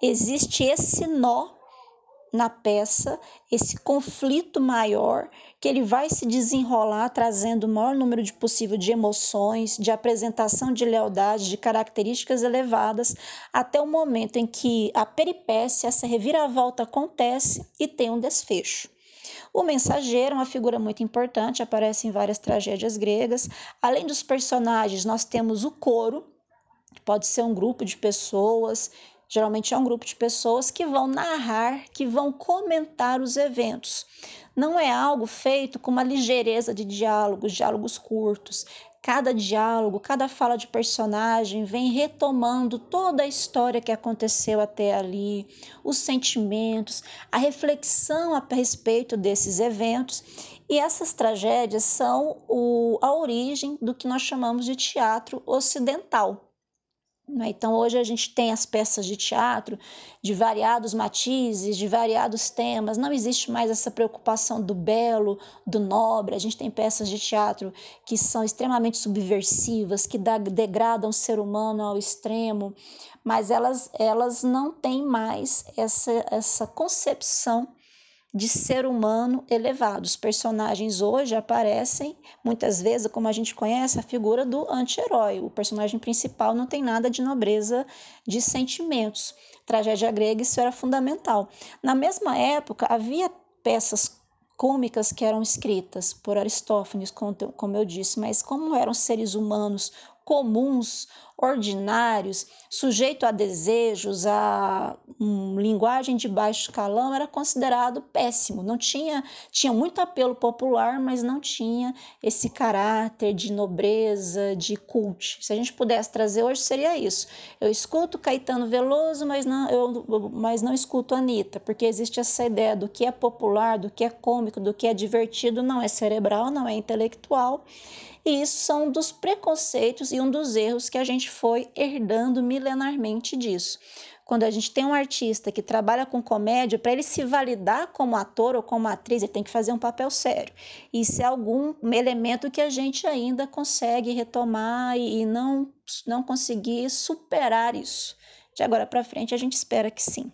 Existe esse nó na peça esse conflito maior que ele vai se desenrolar trazendo o maior número de possível de emoções, de apresentação de lealdade, de características elevadas, até o momento em que a peripécia, essa reviravolta acontece e tem um desfecho. O mensageiro é uma figura muito importante, aparece em várias tragédias gregas. Além dos personagens, nós temos o coro, pode ser um grupo de pessoas Geralmente é um grupo de pessoas que vão narrar, que vão comentar os eventos. Não é algo feito com uma ligeireza de diálogos, diálogos curtos. Cada diálogo, cada fala de personagem vem retomando toda a história que aconteceu até ali, os sentimentos, a reflexão a respeito desses eventos. E essas tragédias são o, a origem do que nós chamamos de teatro ocidental. Né? Então, hoje a gente tem as peças de teatro de variados matizes, de variados temas, não existe mais essa preocupação do belo, do nobre. A gente tem peças de teatro que são extremamente subversivas, que degradam o ser humano ao extremo, mas elas, elas não têm mais essa, essa concepção de ser humano elevado. Os personagens hoje aparecem muitas vezes, como a gente conhece, a figura do anti-herói. O personagem principal não tem nada de nobreza de sentimentos. Tragédia grega, isso era fundamental. Na mesma época, havia peças cômicas que eram escritas por Aristófanes, como eu disse, mas como eram seres humanos comuns, ordinários, sujeito a desejos, a um, linguagem de baixo escalão, era considerado péssimo. Não tinha, tinha muito apelo popular, mas não tinha esse caráter de nobreza, de cult. Se a gente pudesse trazer hoje, seria isso. Eu escuto Caetano Veloso, mas não, eu, mas não escuto Anitta, porque existe essa ideia do que é popular, do que é cômico, do que é divertido, não é cerebral, não é intelectual. E isso são dos preconceitos e um dos erros que a gente foi herdando milenarmente disso. Quando a gente tem um artista que trabalha com comédia, para ele se validar como ator ou como atriz, ele tem que fazer um papel sério. Isso é algum elemento que a gente ainda consegue retomar e não, não conseguir superar isso. De agora para frente, a gente espera que sim.